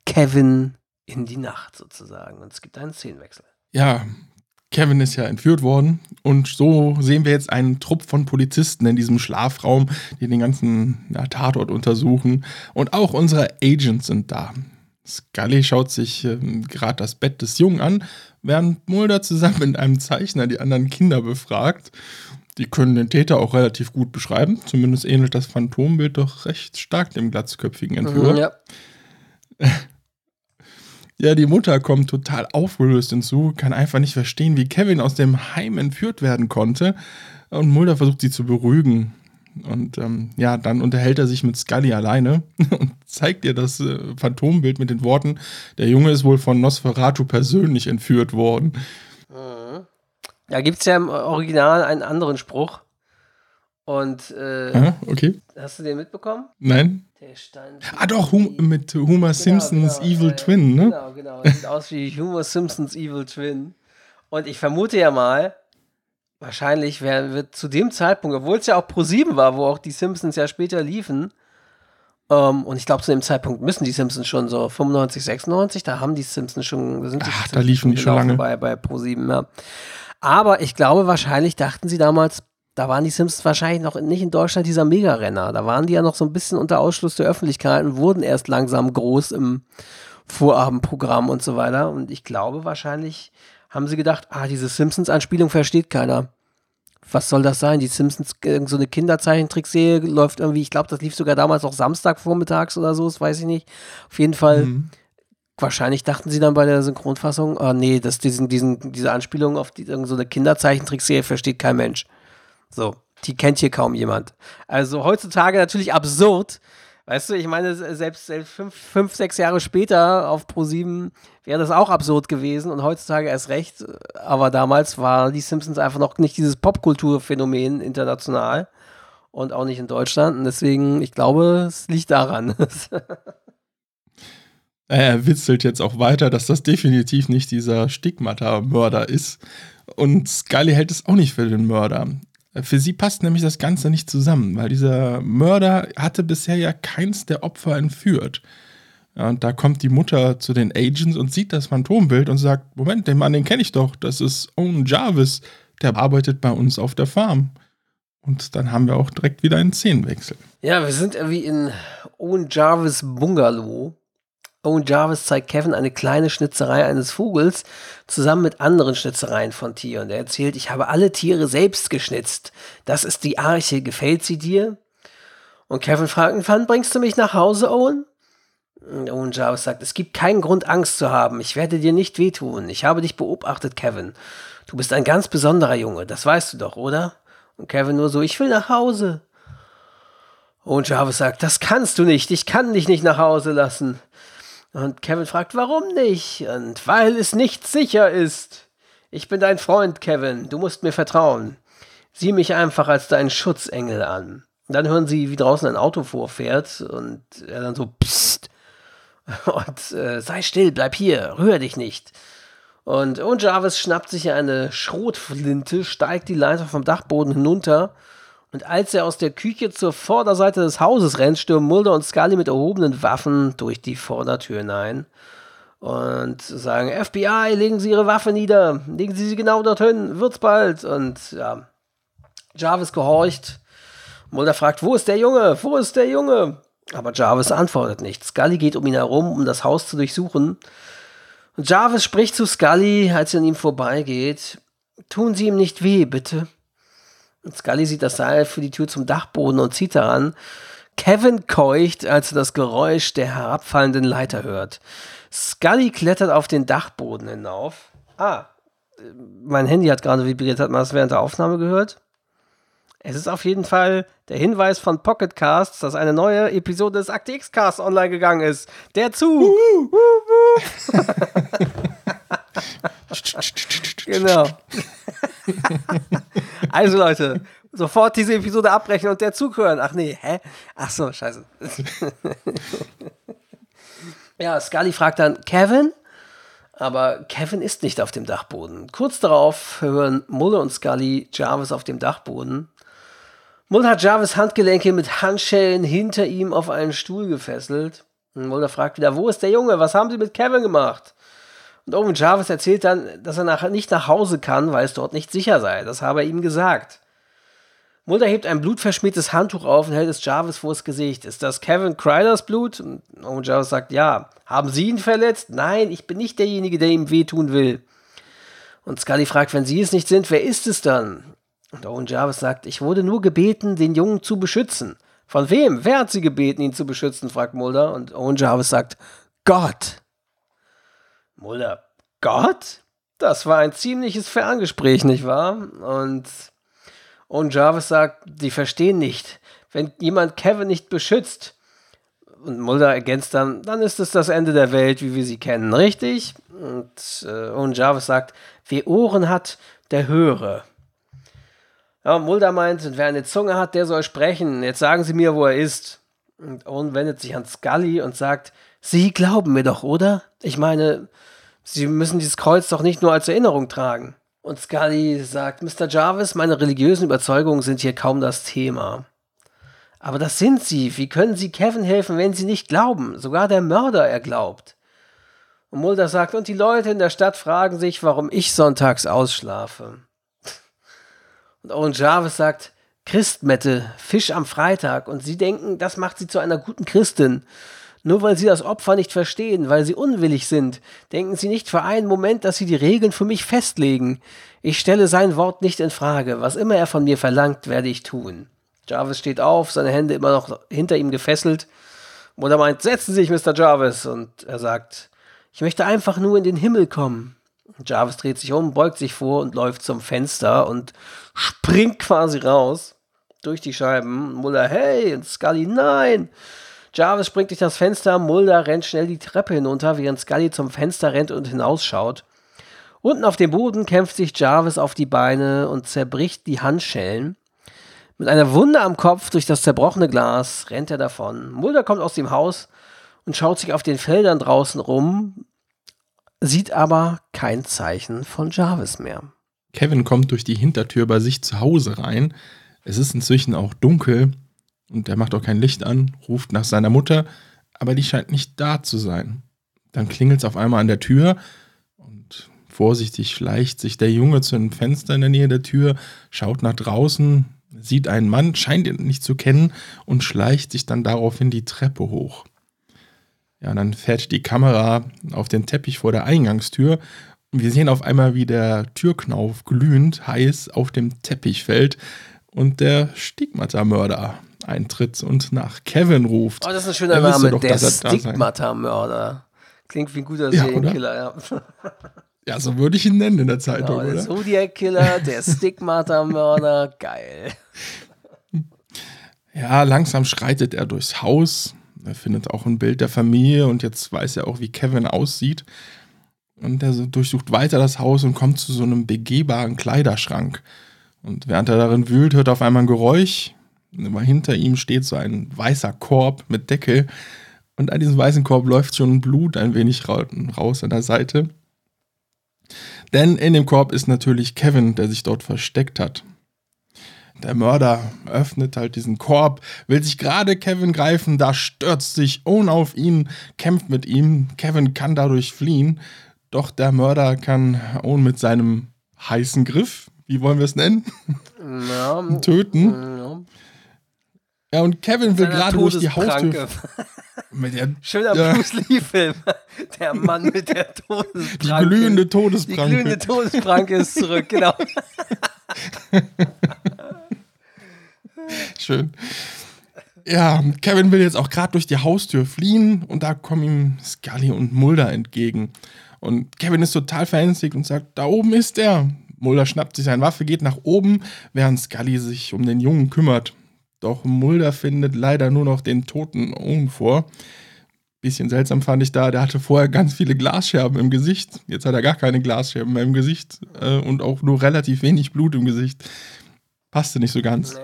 [SPEAKER 2] Kevin in die Nacht sozusagen. Und es gibt einen Szenenwechsel.
[SPEAKER 3] Ja, Kevin ist ja entführt worden und so sehen wir jetzt einen Trupp von Polizisten in diesem Schlafraum, die den ganzen ja, Tatort untersuchen und auch unsere Agents sind da. Scully schaut sich äh, gerade das Bett des Jungen an, während Mulder zusammen mit einem Zeichner die anderen Kinder befragt. Die können den Täter auch relativ gut beschreiben, zumindest ähnelt das Phantombild doch recht stark dem glatzköpfigen Entführer. Mhm, ja. Ja, die Mutter kommt total aufgelöst hinzu, kann einfach nicht verstehen, wie Kevin aus dem Heim entführt werden konnte. Und Mulder versucht sie zu beruhigen. Und ähm, ja, dann unterhält er sich mit Scully alleine und zeigt ihr das äh, Phantombild mit den Worten, der Junge ist wohl von Nosferatu persönlich entführt worden.
[SPEAKER 2] Mhm. Da gibt es ja im Original einen anderen Spruch. Und äh,
[SPEAKER 3] ah, okay.
[SPEAKER 2] hast du den mitbekommen?
[SPEAKER 3] Nein. Der stand. Ah, doch, hum mit Homer genau, Simpsons genau, Evil äh, Twin, ne?
[SPEAKER 2] Genau, genau. Sieht aus wie Homer Simpsons Evil Twin. Und ich vermute ja mal, wahrscheinlich wär, wird zu dem Zeitpunkt, obwohl es ja auch Pro 7 war, wo auch die Simpsons ja später liefen, um, ähm, und ich glaube, zu dem Zeitpunkt müssen die Simpsons schon so 95, 96, da haben die Simpsons schon, da sind die
[SPEAKER 3] Ach, da liefen die schon lange.
[SPEAKER 2] Bei, bei Pro 7, ja. Aber ich glaube, wahrscheinlich dachten sie damals, da waren die Simpsons wahrscheinlich noch nicht in Deutschland dieser Mega-Renner. Da waren die ja noch so ein bisschen unter Ausschluss der Öffentlichkeit und wurden erst langsam groß im Vorabendprogramm und so weiter. Und ich glaube, wahrscheinlich haben sie gedacht, ah, diese Simpsons-Anspielung versteht keiner. Was soll das sein? Die Simpsons, so eine Kinderzeichentrickserie läuft irgendwie, ich glaube, das lief sogar damals auch Samstagvormittags oder so, das weiß ich nicht. Auf jeden Fall, mhm. wahrscheinlich dachten sie dann bei der Synchronfassung, ah, nee, das, diesen, diesen, diese Anspielung auf die, so eine Kinderzeichentrickserie versteht kein Mensch. So, die kennt hier kaum jemand. Also heutzutage natürlich absurd. Weißt du, ich meine, selbst, selbst fünf, fünf, sechs Jahre später auf Pro7 wäre das auch absurd gewesen und heutzutage erst recht. Aber damals war die Simpsons einfach noch nicht dieses Popkulturphänomen international und auch nicht in Deutschland. Und deswegen, ich glaube, es liegt daran.
[SPEAKER 3] er witzelt jetzt auch weiter, dass das definitiv nicht dieser Stigmata-Mörder ist. Und Scully hält es auch nicht für den Mörder. Für sie passt nämlich das Ganze nicht zusammen, weil dieser Mörder hatte bisher ja keins der Opfer entführt. Und da kommt die Mutter zu den Agents und sieht das Phantombild und sagt: Moment, den Mann, den kenne ich doch. Das ist Owen Jarvis. Der arbeitet bei uns auf der Farm. Und dann haben wir auch direkt wieder einen Szenenwechsel.
[SPEAKER 2] Ja, wir sind irgendwie in Owen Jarvis Bungalow. Owen Jarvis zeigt Kevin eine kleine Schnitzerei eines Vogels zusammen mit anderen Schnitzereien von Tieren. Er erzählt, ich habe alle Tiere selbst geschnitzt. Das ist die Arche. Gefällt sie dir? Und Kevin fragt, wann bringst du mich nach Hause, Owen? Und Owen Jarvis sagt, es gibt keinen Grund, Angst zu haben. Ich werde dir nicht wehtun. Ich habe dich beobachtet, Kevin. Du bist ein ganz besonderer Junge. Das weißt du doch, oder? Und Kevin nur so, ich will nach Hause. Und Jarvis sagt, das kannst du nicht. Ich kann dich nicht nach Hause lassen. Und Kevin fragt, warum nicht? Und weil es nicht sicher ist. Ich bin dein Freund, Kevin. Du musst mir vertrauen. Sieh mich einfach als deinen Schutzengel an. Und dann hören sie, wie draußen ein Auto vorfährt und er dann so, psst. Und äh, sei still, bleib hier, rühr dich nicht. Und, und Jarvis schnappt sich eine Schrotflinte, steigt die Leiter vom Dachboden hinunter und als er aus der Küche zur Vorderseite des Hauses rennt, stürmen Mulder und Scully mit erhobenen Waffen durch die Vordertür hinein und sagen: FBI, legen Sie Ihre Waffe nieder, legen Sie sie genau dorthin, wird's bald. Und ja, Jarvis gehorcht. Mulder fragt: Wo ist der Junge? Wo ist der Junge? Aber Jarvis antwortet nicht. Scully geht um ihn herum, um das Haus zu durchsuchen. Und Jarvis spricht zu Scully, als er an ihm vorbeigeht: Tun Sie ihm nicht weh, bitte. Scully sieht das Seil für die Tür zum Dachboden und zieht daran. Kevin keucht, als er das Geräusch der herabfallenden Leiter hört. Scully klettert auf den Dachboden hinauf. Ah, mein Handy hat gerade vibriert. Hat man das während der Aufnahme gehört? Es ist auf jeden Fall der Hinweis von Pocket Casts, dass eine neue Episode des Akte X Cast online gegangen ist. Der Zug! genau. also Leute, sofort diese Episode abbrechen und der Zug hören. Ach nee, hä? Ach so, scheiße. ja, Scully fragt dann, Kevin? Aber Kevin ist nicht auf dem Dachboden. Kurz darauf hören Mulder und Scully Jarvis auf dem Dachboden. Mulder hat Jarvis Handgelenke mit Handschellen hinter ihm auf einen Stuhl gefesselt. Und Mulder fragt wieder, wo ist der Junge? Was haben sie mit Kevin gemacht? Und Owen Jarvis erzählt dann, dass er nach, nicht nach Hause kann, weil es dort nicht sicher sei. Das habe er ihm gesagt. Mulder hebt ein blutverschmiertes Handtuch auf und hält es Jarvis vor das Gesicht. Ist das Kevin Cryders Blut? Und Owen Jarvis sagt ja. Haben Sie ihn verletzt? Nein, ich bin nicht derjenige, der ihm wehtun will. Und Scully fragt, wenn Sie es nicht sind, wer ist es dann? Und Owen Jarvis sagt, ich wurde nur gebeten, den Jungen zu beschützen. Von wem? Wer hat Sie gebeten, ihn zu beschützen? fragt Mulder. Und Owen Jarvis sagt, Gott. Mulder, Gott? Das war ein ziemliches Ferngespräch, nicht wahr? Und, und Jarvis sagt, die verstehen nicht. Wenn jemand Kevin nicht beschützt, und Mulder ergänzt dann, dann ist es das Ende der Welt, wie wir sie kennen, richtig? Und, äh, und Jarvis sagt, wer Ohren hat, der höre. Ja, Mulder meint, wer eine Zunge hat, der soll sprechen. Jetzt sagen Sie mir, wo er ist. Und Owen wendet sich an Scully und sagt, Sie glauben mir doch, oder? Ich meine, Sie müssen dieses Kreuz doch nicht nur als Erinnerung tragen. Und Scully sagt, Mr. Jarvis, meine religiösen Überzeugungen sind hier kaum das Thema. Aber das sind sie. Wie können sie Kevin helfen, wenn sie nicht glauben? Sogar der Mörder er glaubt. Und Mulder sagt, und die Leute in der Stadt fragen sich, warum ich sonntags ausschlafe. Und Owen Jarvis sagt, Christmette, Fisch am Freitag. Und sie denken, das macht sie zu einer guten Christin. Nur weil sie das Opfer nicht verstehen, weil sie unwillig sind, denken sie nicht für einen Moment, dass sie die Regeln für mich festlegen. Ich stelle sein Wort nicht in Frage. Was immer er von mir verlangt, werde ich tun. Jarvis steht auf, seine Hände immer noch hinter ihm gefesselt. Mutter meint, setzen Sie sich, Mr. Jarvis. Und er sagt, ich möchte einfach nur in den Himmel kommen. Jarvis dreht sich um, beugt sich vor und läuft zum Fenster und springt quasi raus durch die Scheiben. Muller, hey, und Scully, nein. Jarvis springt durch das Fenster, Mulder rennt schnell die Treppe hinunter, während Scully zum Fenster rennt und hinausschaut. Unten auf dem Boden kämpft sich Jarvis auf die Beine und zerbricht die Handschellen. Mit einer Wunde am Kopf durch das zerbrochene Glas rennt er davon. Mulder kommt aus dem Haus und schaut sich auf den Feldern draußen rum, sieht aber kein Zeichen von Jarvis mehr.
[SPEAKER 3] Kevin kommt durch die Hintertür bei sich zu Hause rein. Es ist inzwischen auch dunkel und er macht auch kein Licht an, ruft nach seiner Mutter, aber die scheint nicht da zu sein. Dann klingelt es auf einmal an der Tür und vorsichtig schleicht sich der Junge zu einem Fenster in der Nähe der Tür, schaut nach draußen. sieht einen Mann, scheint ihn nicht zu kennen und schleicht sich dann daraufhin die Treppe hoch. Ja, dann fährt die Kamera auf den Teppich vor der Eingangstür und wir sehen auf einmal, wie der Türknauf glühend heiß auf dem Teppich fällt und der Stigmata-Mörder eintritt und nach Kevin ruft.
[SPEAKER 2] Oh, das ist ein schöner
[SPEAKER 3] Er
[SPEAKER 2] Name,
[SPEAKER 3] doch,
[SPEAKER 2] der
[SPEAKER 3] er.
[SPEAKER 2] Stigmata-Mörder. Klingt wie ein guter
[SPEAKER 3] Ja,
[SPEAKER 2] Serienkiller, ja.
[SPEAKER 3] Ja, so würde ich ihn nennen in der Zeitung,
[SPEAKER 2] Genau, der
[SPEAKER 3] oder?
[SPEAKER 2] Zodiac-Killer, der Stigmata-Mörder, geil.
[SPEAKER 3] Ja, langsam schreitet er durchs Haus. Er findet auch ein Bild der Familie und jetzt weiß er auch, wie Kevin aussieht. Und er durchsucht weiter das Haus und kommt zu so einem begehbaren Kleiderschrank. Und während er darin wühlt, hört er auf einmal ein Geräusch. Aber hinter ihm steht so ein weißer Korb mit Deckel. Und an diesem weißen Korb läuft schon Blut ein wenig ra raus an der Seite. Denn in dem Korb ist natürlich Kevin, der sich dort versteckt hat. Der Mörder öffnet halt diesen Korb, will sich gerade Kevin greifen, da stürzt sich Owen auf ihn, kämpft mit ihm. Kevin kann dadurch fliehen, doch der Mörder kann Owen mit seinem heißen Griff, wie wollen wir es nennen,
[SPEAKER 2] Ja,
[SPEAKER 3] töten.
[SPEAKER 2] ja.
[SPEAKER 3] Ja, und Kevin will gerade durch die. Haustür. Mit der,
[SPEAKER 2] Schöner
[SPEAKER 3] Ja.
[SPEAKER 2] Bruce Lee-Film. Der Mann mit der
[SPEAKER 3] die
[SPEAKER 2] Todespranke.
[SPEAKER 3] glühende
[SPEAKER 2] Die
[SPEAKER 3] Todespranke.
[SPEAKER 2] glühende Todespranke ist zurück, genau.
[SPEAKER 3] Schön. Ja, Kevin will jetzt auch gerade durch die Haustür fliehen und da kommen ihm Scully und Mulder entgegen. Und Kevin ist total verängstigt und sagt, da oben ist er. Mulder schnappt sich seine Waffe, geht nach oben, während Scully sich um den Jungen kümmert. Doch Mulder findet leider nur noch den toten Owen vor. Bisschen seltsam fand ich da, der hatte vorher ganz viele Glasscherben im Gesicht. Jetzt hat er gar keine Glasscherben mehr im Gesicht äh, und auch nur relativ wenig Blut im Gesicht. Passte nicht so ganz.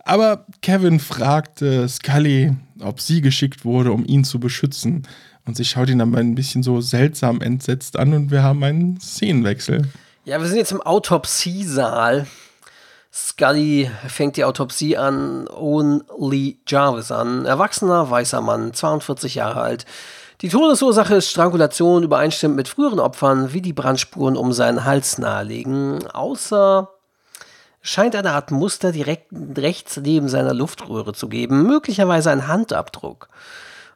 [SPEAKER 3] Aber Kevin fragte Scully, ob sie geschickt wurde, um ihn zu beschützen. Und sie schaut ihn dann ein bisschen so seltsam entsetzt an und wir haben einen Szenenwechsel.
[SPEAKER 2] Ja, wir sind jetzt im Autopsiesaal. Scully fängt die Autopsie an. Owen Lee Jarvis an. Erwachsener, weißer Mann, 42 Jahre alt. Die Todesursache ist Strangulation, übereinstimmend mit früheren Opfern, wie die Brandspuren um seinen Hals nahelegen. Außer scheint eine Art Muster direkt rechts neben seiner Luftröhre zu geben, möglicherweise ein Handabdruck.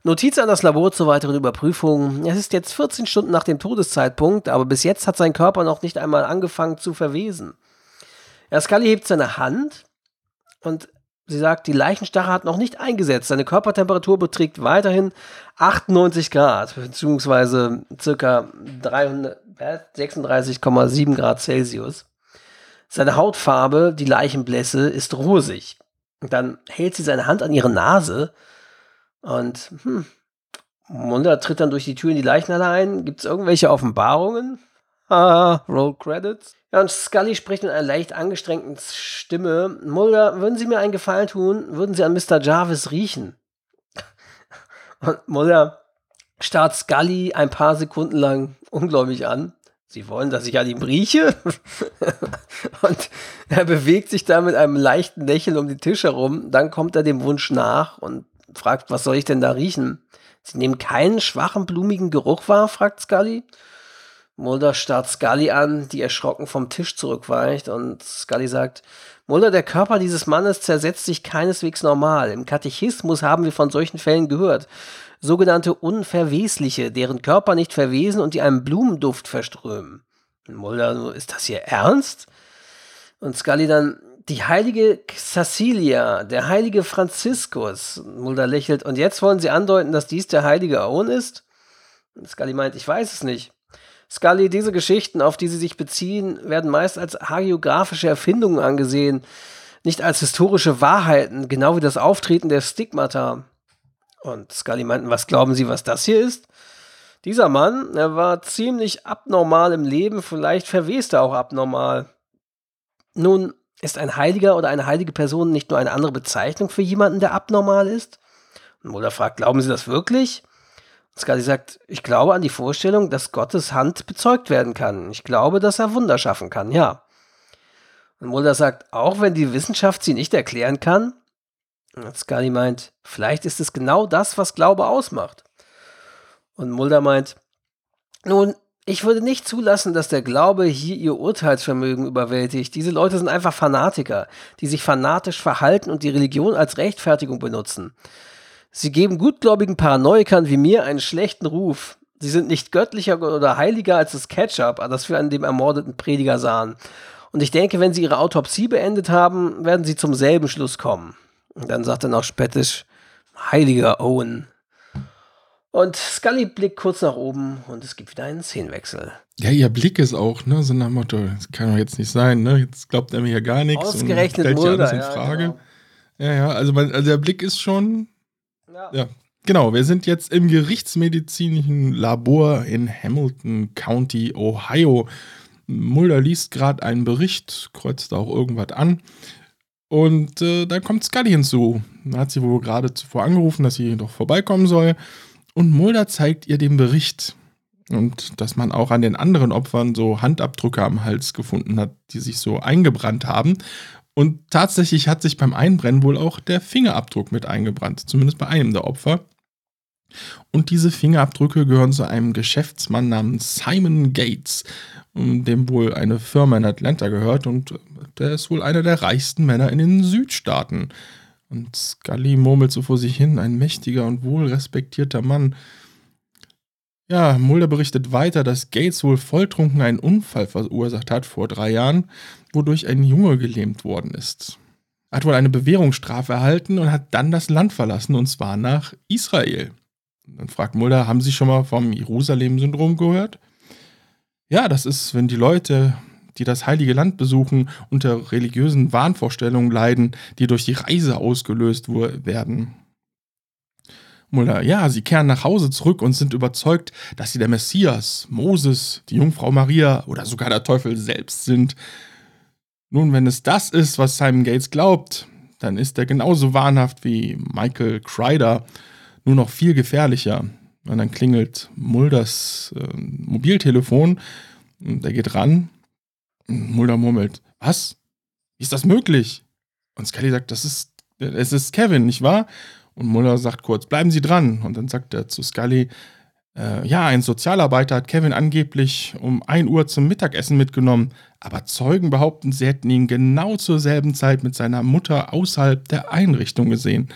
[SPEAKER 2] Notiz an das Labor zur weiteren Überprüfung. Es ist jetzt 14 Stunden nach dem Todeszeitpunkt, aber bis jetzt hat sein Körper noch nicht einmal angefangen zu verwesen. Ja, Scully hebt seine Hand und sie sagt, die Leichenstache hat noch nicht eingesetzt. Seine Körpertemperatur beträgt weiterhin 98 Grad, beziehungsweise circa 336,7 Grad Celsius. Seine Hautfarbe, die Leichenblässe, ist rosig. Und dann hält sie seine Hand an ihre Nase und hm, Mulder tritt dann durch die Tür in die Leichenhalle ein. Gibt es irgendwelche Offenbarungen? Ah, Roll Credits. Ja, und Scully spricht mit einer leicht angestrengten Stimme. Mulder, würden Sie mir einen Gefallen tun? Würden Sie an Mr. Jarvis riechen? Und Mulder starrt Scully ein paar Sekunden lang ungläubig an. Sie wollen, dass ich an ihm rieche? und er bewegt sich da mit einem leichten Lächeln um den Tisch herum. Dann kommt er dem Wunsch nach und fragt, was soll ich denn da riechen? Sie nehmen keinen schwachen, blumigen Geruch wahr? fragt Scully. Mulder starrt Scully an, die erschrocken vom Tisch zurückweicht und Scully sagt, Mulder, der Körper dieses Mannes zersetzt sich keineswegs normal. Im Katechismus haben wir von solchen Fällen gehört. Sogenannte Unverwesliche, deren Körper nicht verwesen und die einen Blumenduft verströmen. Mulder, ist das hier ernst? Und Scully dann, die heilige Cecilia, der heilige Franziskus. Mulder lächelt, und jetzt wollen sie andeuten, dass dies der heilige Owen ist? Und Scully meint, ich weiß es nicht. Scully, diese Geschichten, auf die sie sich beziehen, werden meist als hagiografische Erfindungen angesehen, nicht als historische Wahrheiten, genau wie das Auftreten der Stigmata. Und Scully meinten, was glauben Sie, was das hier ist? Dieser Mann, er war ziemlich abnormal im Leben, vielleicht verwest er auch abnormal. Nun, ist ein Heiliger oder eine heilige Person nicht nur eine andere Bezeichnung für jemanden, der abnormal ist? Mulder fragt, glauben Sie das wirklich? Scully sagt, ich glaube an die Vorstellung, dass Gottes Hand bezeugt werden kann. Ich glaube, dass er Wunder schaffen kann, ja. Und Mulder sagt, auch wenn die Wissenschaft sie nicht erklären kann? Scully meint, vielleicht ist es genau das, was Glaube ausmacht. Und Mulder meint, nun, Ich würde nicht zulassen, dass der Glaube hier ihr Urteilsvermögen überwältigt. Diese Leute sind einfach Fanatiker, die sich fanatisch verhalten und die Religion als Rechtfertigung benutzen. Sie geben gutgläubigen Paranoikern wie mir einen schlechten Ruf. Sie sind nicht göttlicher oder heiliger als das Ketchup, das wir an dem ermordeten Prediger sahen. Und ich denke, wenn sie ihre Autopsie beendet haben, werden sie zum selben Schluss kommen. Und dann sagt er noch spöttisch, heiliger Owen. Und Scully blickt kurz nach oben und es gibt wieder einen Szenenwechsel.
[SPEAKER 3] Ja, ihr Blick ist auch, ne, so nach dem Motto, das kann doch jetzt nicht sein, ne? Jetzt glaubt er mir ja gar nichts.
[SPEAKER 2] Ausgerechnet
[SPEAKER 3] und stellt
[SPEAKER 2] Mulder,
[SPEAKER 3] alles in
[SPEAKER 2] ja,
[SPEAKER 3] Frage.
[SPEAKER 2] genau.
[SPEAKER 3] Ja, ja, also, man, also der Blick ist schon,
[SPEAKER 2] Ja.
[SPEAKER 3] ja. Genau, wir sind jetzt im gerichtsmedizinischen Labor in Hamilton County, Ohio. Mulder liest gerade einen Bericht, kreuzt auch irgendwas an. Und äh, dann kommt Scully hinzu. Da hat sie wohl gerade zuvor angerufen, dass sie doch vorbeikommen soll. Und Mulder zeigt ihr den Bericht. Und dass man auch an den anderen Opfern so Handabdrücke am Hals gefunden hat, die sich so eingebrannt haben. Und tatsächlich hat sich beim Einbrennen wohl auch der Fingerabdruck mit eingebrannt, zumindest bei einem der Opfer. Und diese Fingerabdrücke gehören zu einem Geschäftsmann namens Simon Gates, dem wohl eine Firma in Atlanta gehört und der ist wohl einer der reichsten Männer in den Südstaaten. Und Scully murmelt so vor sich hin, ein mächtiger und wohlrespektierter Mann. Ja, Mulder berichtet weiter, dass Gates wohl volltrunken einen Unfall verursacht hat vor drei Jahren, wodurch ein Junge gelähmt worden ist. Er hat wohl eine Bewährungsstrafe erhalten und hat dann das Land verlassen, und zwar nach Israel. Dann fragt Mulder, haben Sie schon mal vom Jerusalem-Syndrom gehört? Ja, das ist, wenn die Leute, die das heilige Land besuchen, unter religiösen Wahnvorstellungen leiden, die durch die Reise ausgelöst werden. Mulder, ja, sie kehren nach Hause zurück und sind überzeugt, dass sie der Messias, Moses, die Jungfrau Maria oder sogar der Teufel selbst sind. Nun, wenn es das ist, was Simon Gates glaubt, dann ist er genauso wahnhaft wie Michael Crider, nur noch viel gefährlicher. Und dann klingelt Mulders äh, Mobiltelefon und er geht ran. Mulder murmelt, was? Wie ist das möglich? Und Scully sagt, das ist, es ist Kevin, nicht wahr? Und Mulder sagt kurz, bleiben Sie dran. Und dann sagt er zu Scully, äh, ja, ein Sozialarbeiter hat Kevin angeblich um 1 Uhr zum Mittagessen mitgenommen, aber Zeugen behaupten, sie hätten ihn genau zur selben Zeit mit seiner Mutter außerhalb der Einrichtung gesehen.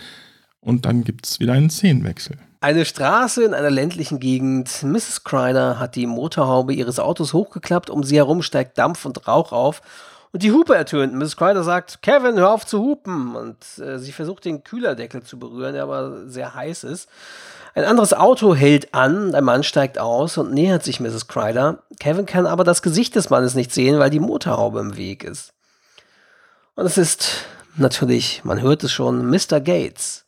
[SPEAKER 3] Und dann gibt es wieder einen Szenenwechsel.
[SPEAKER 2] Eine Straße in einer ländlichen Gegend. Mrs. Crider hat die Motorhaube ihres Autos hochgeklappt. Um sie herum steigt Dampf und Rauch auf. Und die Hupe ertönt. Mrs. Crider sagt, Kevin, hör auf zu hupen. Und äh, sie versucht den Kühlerdeckel zu berühren, der aber sehr heiß ist. Ein anderes Auto hält an, ein Mann steigt aus und nähert sich Mrs. Crider. Kevin kann aber das Gesicht des Mannes nicht sehen, weil die Motorhaube im Weg ist. Und es ist natürlich, man hört es schon, Mr. Gates.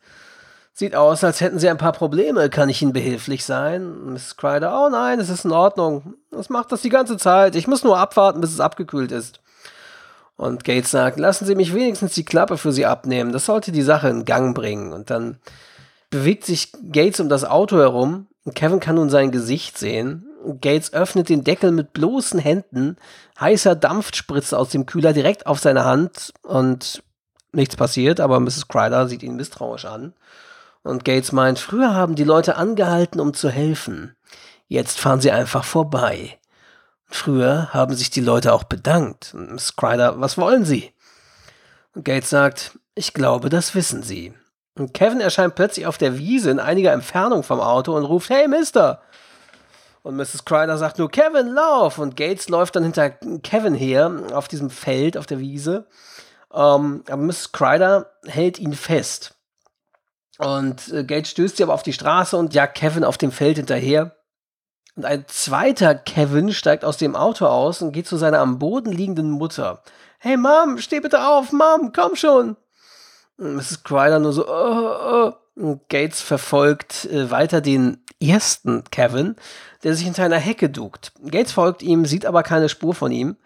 [SPEAKER 2] Sieht aus, als hätten sie ein paar Probleme. Kann ich Ihnen behilflich sein? Mrs. Crider, oh nein, es ist in Ordnung. Das macht das die ganze Zeit. Ich muss nur abwarten, bis es abgekühlt ist. Und Gates sagt, lassen Sie mich wenigstens die Klappe für Sie abnehmen. Das sollte die Sache in Gang bringen. Und dann bewegt sich Gates um das Auto herum. Und Kevin kann nun sein Gesicht sehen. Gates öffnet den Deckel mit bloßen Händen. Heißer Dampf spritzt aus dem Kühler direkt auf seine Hand. Und nichts passiert, aber Mrs. Crider sieht ihn misstrauisch an. Und Gates meint, früher haben die Leute angehalten, um zu helfen. Jetzt fahren sie einfach vorbei. Früher haben sich die Leute auch bedankt. Und Miss Crider, was wollen Sie? Und Gates sagt, ich glaube, das wissen Sie. Und Kevin erscheint plötzlich auf der Wiese in einiger Entfernung vom Auto und ruft, hey Mister! Und Mrs. Crider sagt nur, Kevin, lauf! Und Gates läuft dann hinter Kevin her auf diesem Feld auf der Wiese. Ähm, aber Mrs. Crider hält ihn fest. Und äh, Gates stößt sie aber auf die Straße und jagt Kevin auf dem Feld hinterher. Und ein zweiter Kevin steigt aus dem Auto aus und geht zu seiner am Boden liegenden Mutter. Hey Mom, steh bitte auf, Mom, komm schon. Mrs. Crider nur so, oh, oh. Und Gates verfolgt äh, weiter den ersten Kevin, der sich hinter einer Hecke duckt. Gates folgt ihm, sieht aber keine Spur von ihm.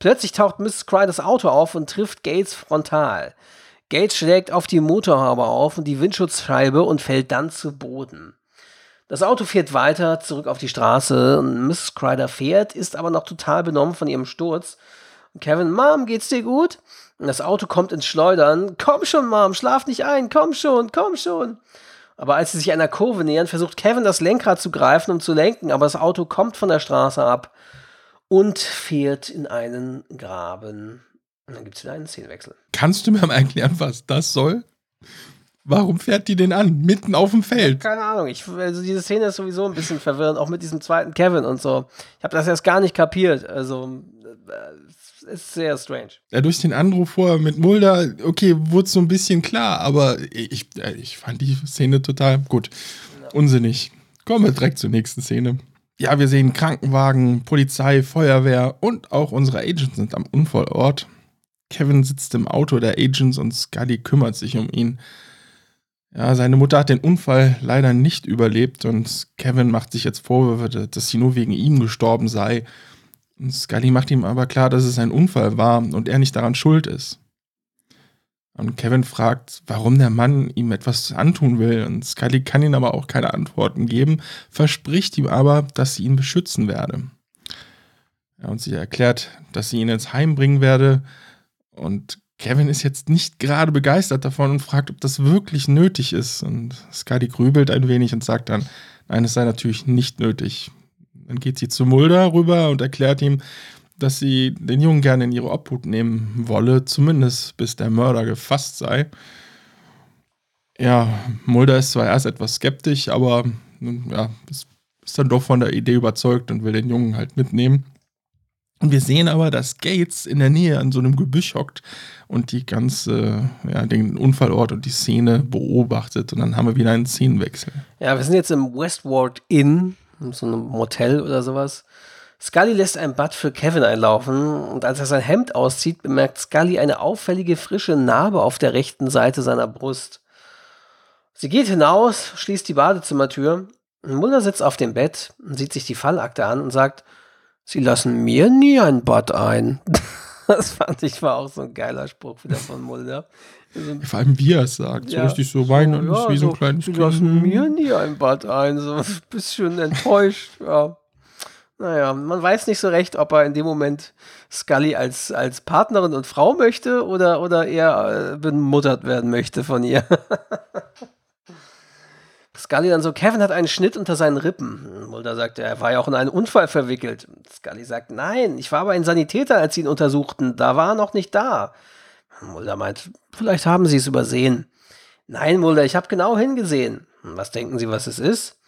[SPEAKER 2] Plötzlich taucht Mrs. Criders Auto auf und trifft Gates frontal. Gates schlägt auf die Motorhaube auf und die Windschutzscheibe und fällt dann zu Boden. Das Auto fährt weiter zurück auf die Straße und Mrs. Crider fährt, ist aber noch total benommen von ihrem Sturz. Kevin, Mom, geht's dir gut? Das Auto kommt ins Schleudern. Komm schon, Mom, schlaf nicht ein, komm schon, komm schon. Aber als sie sich einer Kurve nähern, versucht Kevin das Lenkrad zu greifen, um zu lenken, aber das Auto kommt von der Straße ab und fährt in einen Graben. Und dann gibt es wieder einen Szenenwechsel.
[SPEAKER 3] Kannst du mir mal erklären, was das soll? Warum fährt die den an? Mitten auf dem Feld?
[SPEAKER 2] Keine Ahnung. Ich, also diese Szene ist sowieso ein bisschen verwirrend, auch mit diesem zweiten Kevin und so. Ich habe das erst gar nicht kapiert. Also es ist sehr strange.
[SPEAKER 3] Ja, durch den Anruf vorher mit Mulder, okay, wurde so ein bisschen klar, aber ich, ich fand die Szene total gut. Ja. Unsinnig. Kommen wir direkt zur nächsten Szene. Ja, wir sehen Krankenwagen, Polizei, Feuerwehr und auch unsere Agents sind am Unfallort. Kevin sitzt im Auto der Agents und Scully kümmert sich um ihn. Ja, seine Mutter hat den Unfall leider nicht überlebt und Kevin macht sich jetzt Vorwürfe, dass sie nur wegen ihm gestorben sei. Scully macht ihm aber klar, dass es ein Unfall war und er nicht daran schuld ist. Und Kevin fragt, warum der Mann ihm etwas antun will. Und Scully kann ihm aber auch keine Antworten geben, verspricht ihm aber, dass sie ihn beschützen werde. Und sie erklärt, dass sie ihn ins Heim bringen werde. Und Kevin ist jetzt nicht gerade begeistert davon und fragt, ob das wirklich nötig ist. Und Scully grübelt ein wenig und sagt dann, nein, es sei natürlich nicht nötig. Dann geht sie zu Mulder rüber und erklärt ihm, dass sie den Jungen gerne in ihre Obhut nehmen wolle, zumindest bis der Mörder gefasst sei. Ja, Mulder ist zwar erst etwas skeptisch, aber ja, ist dann doch von der Idee überzeugt und will den Jungen halt mitnehmen. Und wir sehen aber, dass Gates in der Nähe an so einem Gebüsch hockt und die ganze, ja, den Unfallort und die Szene beobachtet. Und dann haben wir wieder einen Szenenwechsel.
[SPEAKER 2] Ja, wir sind jetzt im Westward Inn, so einem Motel oder sowas. Scully lässt ein Bad für Kevin einlaufen und als er sein Hemd auszieht, bemerkt Scully eine auffällige frische Narbe auf der rechten Seite seiner Brust. Sie geht hinaus, schließt die Badezimmertür. Mulder sitzt auf dem Bett sieht sich die Fallakte an und sagt, Sie lassen mir nie ein Bad ein. Das fand ich war auch so ein geiler Spruch wieder von Mulder.
[SPEAKER 3] Also, Vor allem wie er es sagt, so richtig so weinend,
[SPEAKER 2] so, ja, wie so, so ein kleines Sie lassen mir nie ein Bad ein, so ein bisschen enttäuscht, ja. Naja, man weiß nicht so recht, ob er in dem Moment Scully als, als Partnerin und Frau möchte oder, oder eher äh, bemuttert werden möchte von ihr. Scully dann so, Kevin hat einen Schnitt unter seinen Rippen. Mulder sagt, er war ja auch in einen Unfall verwickelt. Scully sagt, nein, ich war bei den Sanitätern, als sie ihn untersuchten. Da war er noch nicht da. Mulder meint, vielleicht haben sie es übersehen. Nein, Mulder, ich habe genau hingesehen. Was denken Sie, was es ist?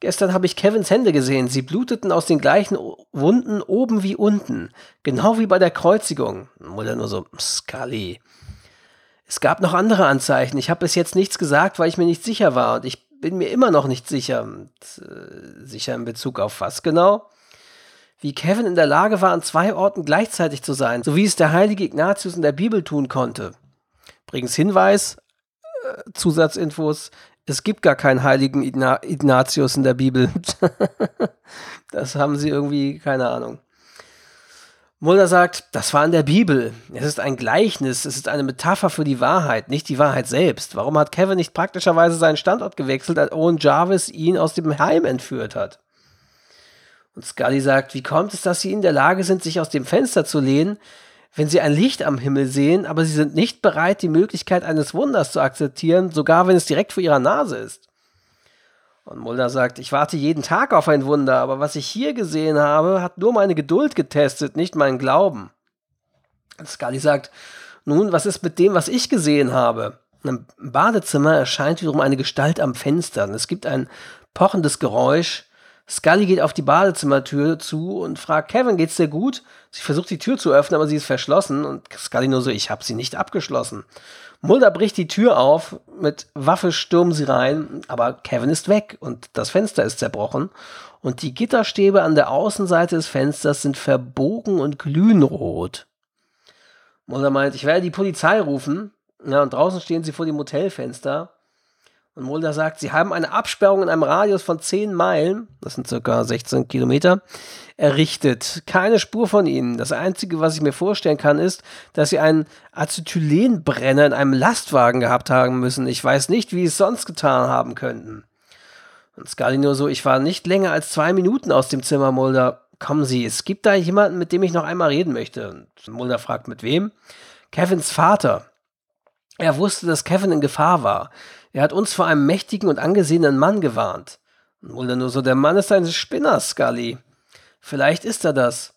[SPEAKER 2] Gestern habe ich Kevins Hände gesehen. Sie bluteten aus den gleichen Wunden oben wie unten. Genau wie bei der Kreuzigung. Mulder nur so, Scully. Es gab noch andere Anzeichen. Ich habe bis jetzt nichts gesagt, weil ich mir nicht sicher war. Und ich bin mir immer noch nicht sicher. Und, äh, sicher in Bezug auf was genau? Wie Kevin in der Lage war, an zwei Orten gleichzeitig zu sein, so wie es der heilige Ignatius in der Bibel tun konnte. Übrigens Hinweis, äh, Zusatzinfos, es gibt gar keinen heiligen Igna Ignatius in der Bibel. das haben sie irgendwie, keine Ahnung. Mulder sagt, das war in der Bibel. Es ist ein Gleichnis, es ist eine Metapher für die Wahrheit, nicht die Wahrheit selbst. Warum hat Kevin nicht praktischerweise seinen Standort gewechselt, als Owen Jarvis ihn aus dem Heim entführt hat? Und Scully sagt, wie kommt es, dass sie in der Lage sind, sich aus dem Fenster zu lehnen, wenn sie ein Licht am Himmel sehen, aber sie sind nicht bereit, die Möglichkeit eines Wunders zu akzeptieren, sogar wenn es direkt vor ihrer Nase ist? Und Mulder sagt, ich warte jeden Tag auf ein Wunder, aber was ich hier gesehen habe, hat nur meine Geduld getestet, nicht meinen Glauben. Und Scully sagt, nun, was ist mit dem, was ich gesehen habe? Im Badezimmer erscheint wiederum eine Gestalt am Fenster. Und es gibt ein pochendes Geräusch. Scully geht auf die Badezimmertür zu und fragt, Kevin, geht's dir gut? Sie versucht die Tür zu öffnen, aber sie ist verschlossen. Und Scully nur so, ich habe sie nicht abgeschlossen. Mulder bricht die Tür auf, mit Waffe stürmen sie rein, aber Kevin ist weg und das Fenster ist zerbrochen und die Gitterstäbe an der Außenseite des Fensters sind verbogen und glühen rot. Mulder meint, ich werde die Polizei rufen. Ja, und draußen stehen sie vor dem Hotelfenster. Und Mulder sagt, sie haben eine Absperrung in einem Radius von 10 Meilen, das sind circa 16 Kilometer, errichtet. Keine Spur von ihnen. Das Einzige, was ich mir vorstellen kann, ist, dass sie einen Acetylenbrenner in einem Lastwagen gehabt haben müssen. Ich weiß nicht, wie sie es sonst getan haben könnten. Und Scully nur so, ich war nicht länger als zwei Minuten aus dem Zimmer, Mulder. Kommen Sie, es gibt da jemanden, mit dem ich noch einmal reden möchte. Und Mulder fragt, mit wem? Kevins Vater. Er wusste, dass Kevin in Gefahr war. Er hat uns vor einem mächtigen und angesehenen Mann gewarnt. Mulder nur so, der Mann ist ein Spinner, Scully. Vielleicht ist er das.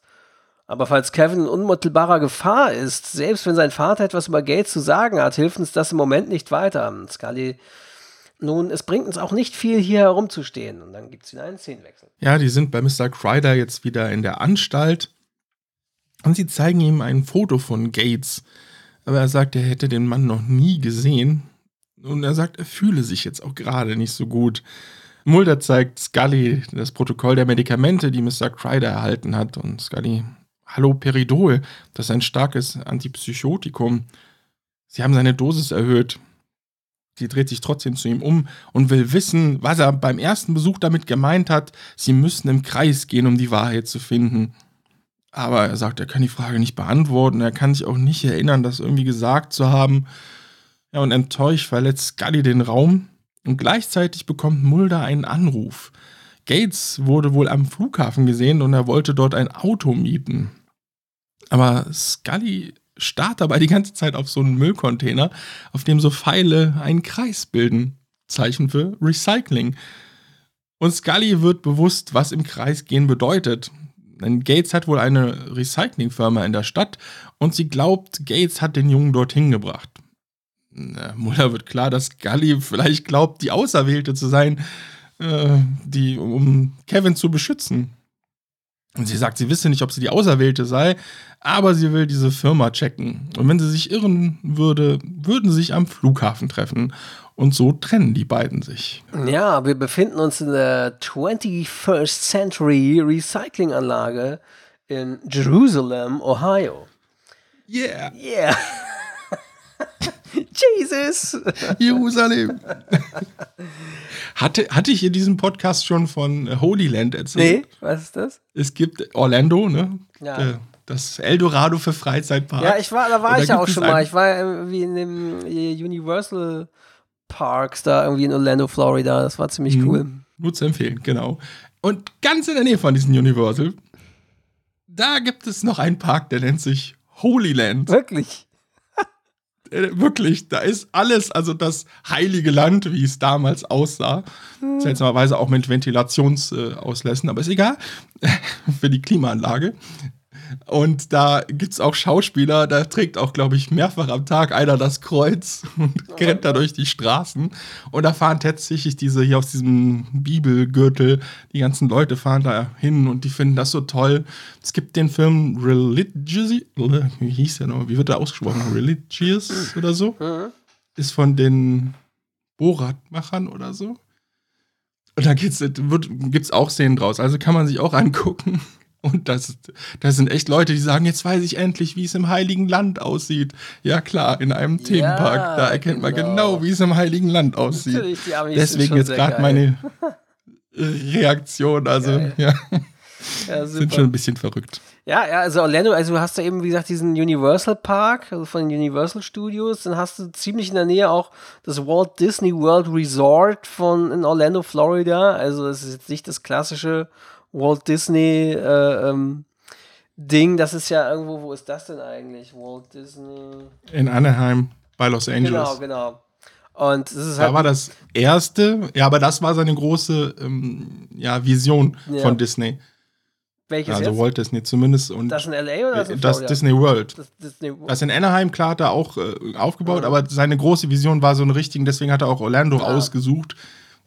[SPEAKER 2] Aber falls Kevin in unmittelbarer Gefahr ist, selbst wenn sein Vater etwas über Gates zu sagen hat, hilft uns das im Moment nicht weiter. Scully, nun, es bringt uns auch nicht viel, hier herumzustehen. Und dann gibt es wieder einen Szenenwechsel.
[SPEAKER 3] Ja, die sind bei Mr. Crider jetzt wieder in der Anstalt. Und sie zeigen ihm ein Foto von Gates. Aber er sagt, er hätte den Mann noch nie gesehen. Und er sagt, er fühle sich jetzt auch gerade nicht so gut. Mulder zeigt Scully das Protokoll der Medikamente, die Mr. Crider erhalten hat. Und Scully Haloperidol, das ist ein starkes Antipsychotikum. Sie haben seine Dosis erhöht. Sie dreht sich trotzdem zu ihm um und will wissen, was er beim ersten Besuch damit gemeint hat. Sie müssen im Kreis gehen, um die Wahrheit zu finden. Aber er sagt, er kann die Frage nicht beantworten. Er kann sich auch nicht erinnern, das irgendwie gesagt zu haben. Ja, und enttäuscht verletzt Scully den Raum. Und gleichzeitig bekommt Mulder einen Anruf. Gates wurde wohl am Flughafen gesehen und er wollte dort ein Auto mieten. Aber Scully starrt dabei die ganze Zeit auf so einen Müllcontainer, auf dem so Pfeile einen Kreis bilden. Zeichen für Recycling. Und Scully wird bewusst, was im Kreis gehen bedeutet. Denn Gates hat wohl eine Recyclingfirma in der Stadt und sie glaubt, Gates hat den Jungen dorthin gebracht. Na, Muller wird klar, dass Scully vielleicht glaubt, die Auserwählte zu sein, äh, die, um Kevin zu beschützen. Und sie sagt, sie wisse nicht, ob sie die Auserwählte sei, aber sie will diese Firma checken. Und wenn sie sich irren würde, würden sie sich am Flughafen treffen. Und so trennen die beiden sich.
[SPEAKER 2] Ja, wir befinden uns in der 21st Century Recyclinganlage in Jerusalem, Ohio.
[SPEAKER 3] Yeah!
[SPEAKER 2] Yeah! Jesus!
[SPEAKER 3] Jerusalem! hatte, hatte ich in diesem Podcast schon von Holy Land erzählt?
[SPEAKER 2] Nee, was ist das?
[SPEAKER 3] Es gibt Orlando, ne?
[SPEAKER 2] Ja.
[SPEAKER 3] Äh, Das Eldorado für Freizeitparks.
[SPEAKER 2] Ja, ich war, da war
[SPEAKER 3] Und
[SPEAKER 2] ich ja auch schon mal. Ich war irgendwie in dem äh, Universal Parks da irgendwie in Orlando, Florida. Das war ziemlich
[SPEAKER 3] Mhm.
[SPEAKER 2] cool.
[SPEAKER 3] Nur zu empfehlen, genau. Und ganz in der Nähe von diesem Universal, da gibt es noch einen Park, der nennt sich Holy Land.
[SPEAKER 2] Wirklich.
[SPEAKER 3] Äh, wirklich, da ist alles, also das heilige Land, wie es damals aussah. Seltsamerweise auch mit Ventilationsauslässen, äh, aber ist egal. Für die Klimaanlage. Und da gibt es auch Schauspieler, da trägt auch, glaube ich, mehrfach am Tag einer das Kreuz und rennt da durch die Straßen. Und da fahren tatsächlich diese hier aus diesem Bibelgürtel, die ganzen Leute fahren da hin und die finden das so toll. Es gibt den Film Religious, wie hieß der noch? Wie wird der ausgesprochen? Religious oder so? Ist von den Borat-Machern oder so. Und da gibt es auch Szenen draus. Also kann man sich auch angucken. Und das, das sind echt Leute, die sagen, jetzt weiß ich endlich, wie es im Heiligen Land aussieht. Ja klar, in einem Themenpark, da erkennt man
[SPEAKER 2] genau.
[SPEAKER 3] genau, wie es im Heiligen Land aussieht.
[SPEAKER 2] Natürlich, die Amis
[SPEAKER 3] Deswegen
[SPEAKER 2] schon
[SPEAKER 3] jetzt gerade meine Reaktion. Also,
[SPEAKER 2] Geil.
[SPEAKER 3] ja,
[SPEAKER 2] Ja,
[SPEAKER 3] sind schon ein bisschen verrückt.
[SPEAKER 2] Ja, ja, also Orlando, also du hast da eben, wie gesagt, diesen Universal Park, also von den Universal Studios, dann hast du ziemlich in der Nähe auch das Walt Disney World Resort von in Orlando, Florida. Also es ist jetzt nicht das klassische Walt Disney äh, ähm, Ding, das ist ja irgendwo, wo ist das denn eigentlich? Walt Disney.
[SPEAKER 3] In Anaheim bei Los Angeles.
[SPEAKER 2] Genau, genau. Und es ist
[SPEAKER 3] Da
[SPEAKER 2] halt
[SPEAKER 3] war das erste, ja, aber das war seine große ähm, ja, Vision
[SPEAKER 2] Ja.
[SPEAKER 3] von Disney.
[SPEAKER 2] welches
[SPEAKER 3] Also
[SPEAKER 2] jetzt?
[SPEAKER 3] Walt Disney zumindest und
[SPEAKER 2] Das in LA oder das in
[SPEAKER 3] das? Disney World.
[SPEAKER 2] Das Disney
[SPEAKER 3] Das in Anaheim, klar, hat er auch äh, aufgebaut,
[SPEAKER 2] Ja.
[SPEAKER 3] aber seine große Vision war so eine richtige, deswegen hat er auch Orlando
[SPEAKER 2] Ja.
[SPEAKER 3] ausgesucht,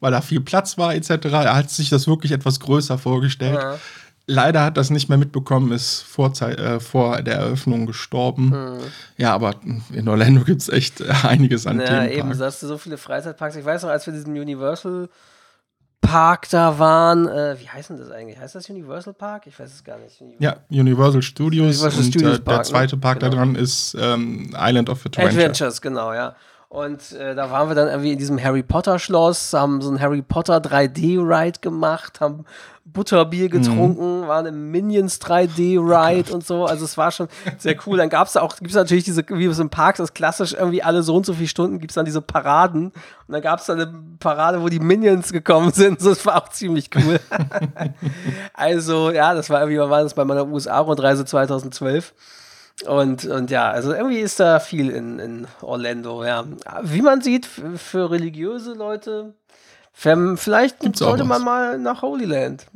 [SPEAKER 3] weil da viel Platz war, etc. Er hat sich das wirklich etwas größer vorgestellt.
[SPEAKER 2] Ja.
[SPEAKER 3] Leider hat das nicht mehr mitbekommen, ist vor, äh, vor der Eröffnung gestorben.
[SPEAKER 2] Mhm.
[SPEAKER 3] Ja, aber in Orlando gibt es echt äh, einiges an
[SPEAKER 2] Ja,
[SPEAKER 3] Themenpark.
[SPEAKER 2] eben, da hast du so viele Freizeitparks. Ich weiß noch, als wir diesen Universal Park da waren, äh, wie heißt denn das eigentlich? Heißt das Universal Park? Ich weiß es gar nicht.
[SPEAKER 3] Ja, Universal Studios
[SPEAKER 2] Universal
[SPEAKER 3] und
[SPEAKER 2] Studios
[SPEAKER 3] äh, der
[SPEAKER 2] Park, ne?
[SPEAKER 3] zweite Park
[SPEAKER 2] Genau.
[SPEAKER 3] da dran ist ähm, Island of Adventure.
[SPEAKER 2] Adventures, genau, ja. Und äh, da waren wir dann irgendwie in diesem Harry Potter Schloss, haben so ein Harry Potter 3D-Ride gemacht, haben Butterbier getrunken, waren im Minions 3D-Ride und so. Also es war schon sehr cool. Dann gab es auch, gibt es natürlich diese, wie es im Park ist, klassisch irgendwie alle so und so viele Stunden gibt es dann diese Paraden. Und dann gab es dann eine Parade, wo die Minions gekommen sind. So, das war auch ziemlich cool. also ja, das war irgendwie, wann war das bei meiner USA-Rundreise 2012. Und, und ja, also irgendwie ist da viel in, in Orlando, ja. Wie man sieht, für religiöse Leute, vielleicht Gibt's sollte man mal nach Holy Land.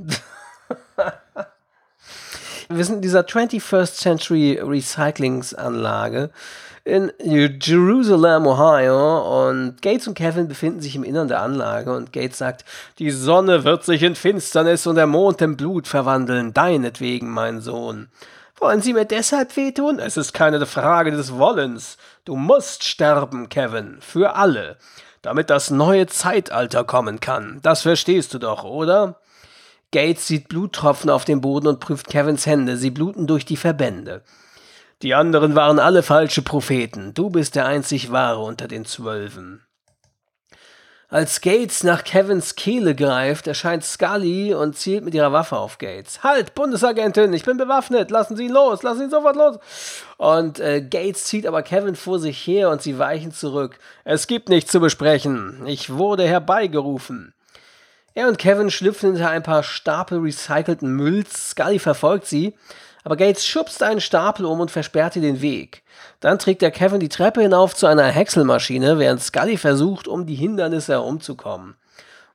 [SPEAKER 2] Wir sind in dieser 21st Century Recyclingsanlage in Jerusalem, Ohio. Und Gates und Kevin befinden sich im Innern der Anlage. Und Gates sagt, die Sonne wird sich in Finsternis und der Mond in Blut verwandeln. Deinetwegen, mein Sohn. Wollen Sie mir deshalb wehtun? Es ist keine Frage des Wollens. Du musst sterben, Kevin. Für alle. Damit das neue Zeitalter kommen kann. Das verstehst du doch, oder? Gates sieht Bluttropfen auf dem Boden und prüft Kevins Hände. Sie bluten durch die Verbände. Die anderen waren alle falsche Propheten. Du bist der einzig wahre unter den Zwölfen. Als Gates nach Kevins Kehle greift, erscheint Scully und zielt mit ihrer Waffe auf Gates. Halt, Bundesagentin, ich bin bewaffnet, lassen Sie ihn los, lassen Sie ihn sofort los. Und äh, Gates zieht aber Kevin vor sich her und sie weichen zurück. Es gibt nichts zu besprechen. Ich wurde herbeigerufen. Er und Kevin schlüpfen hinter ein paar Stapel recycelten Mülls. Scully verfolgt sie aber Gates schubst einen Stapel um und versperrt ihr den Weg. Dann trägt der Kevin die Treppe hinauf zu einer Häckselmaschine, während Scully versucht, um die Hindernisse herumzukommen.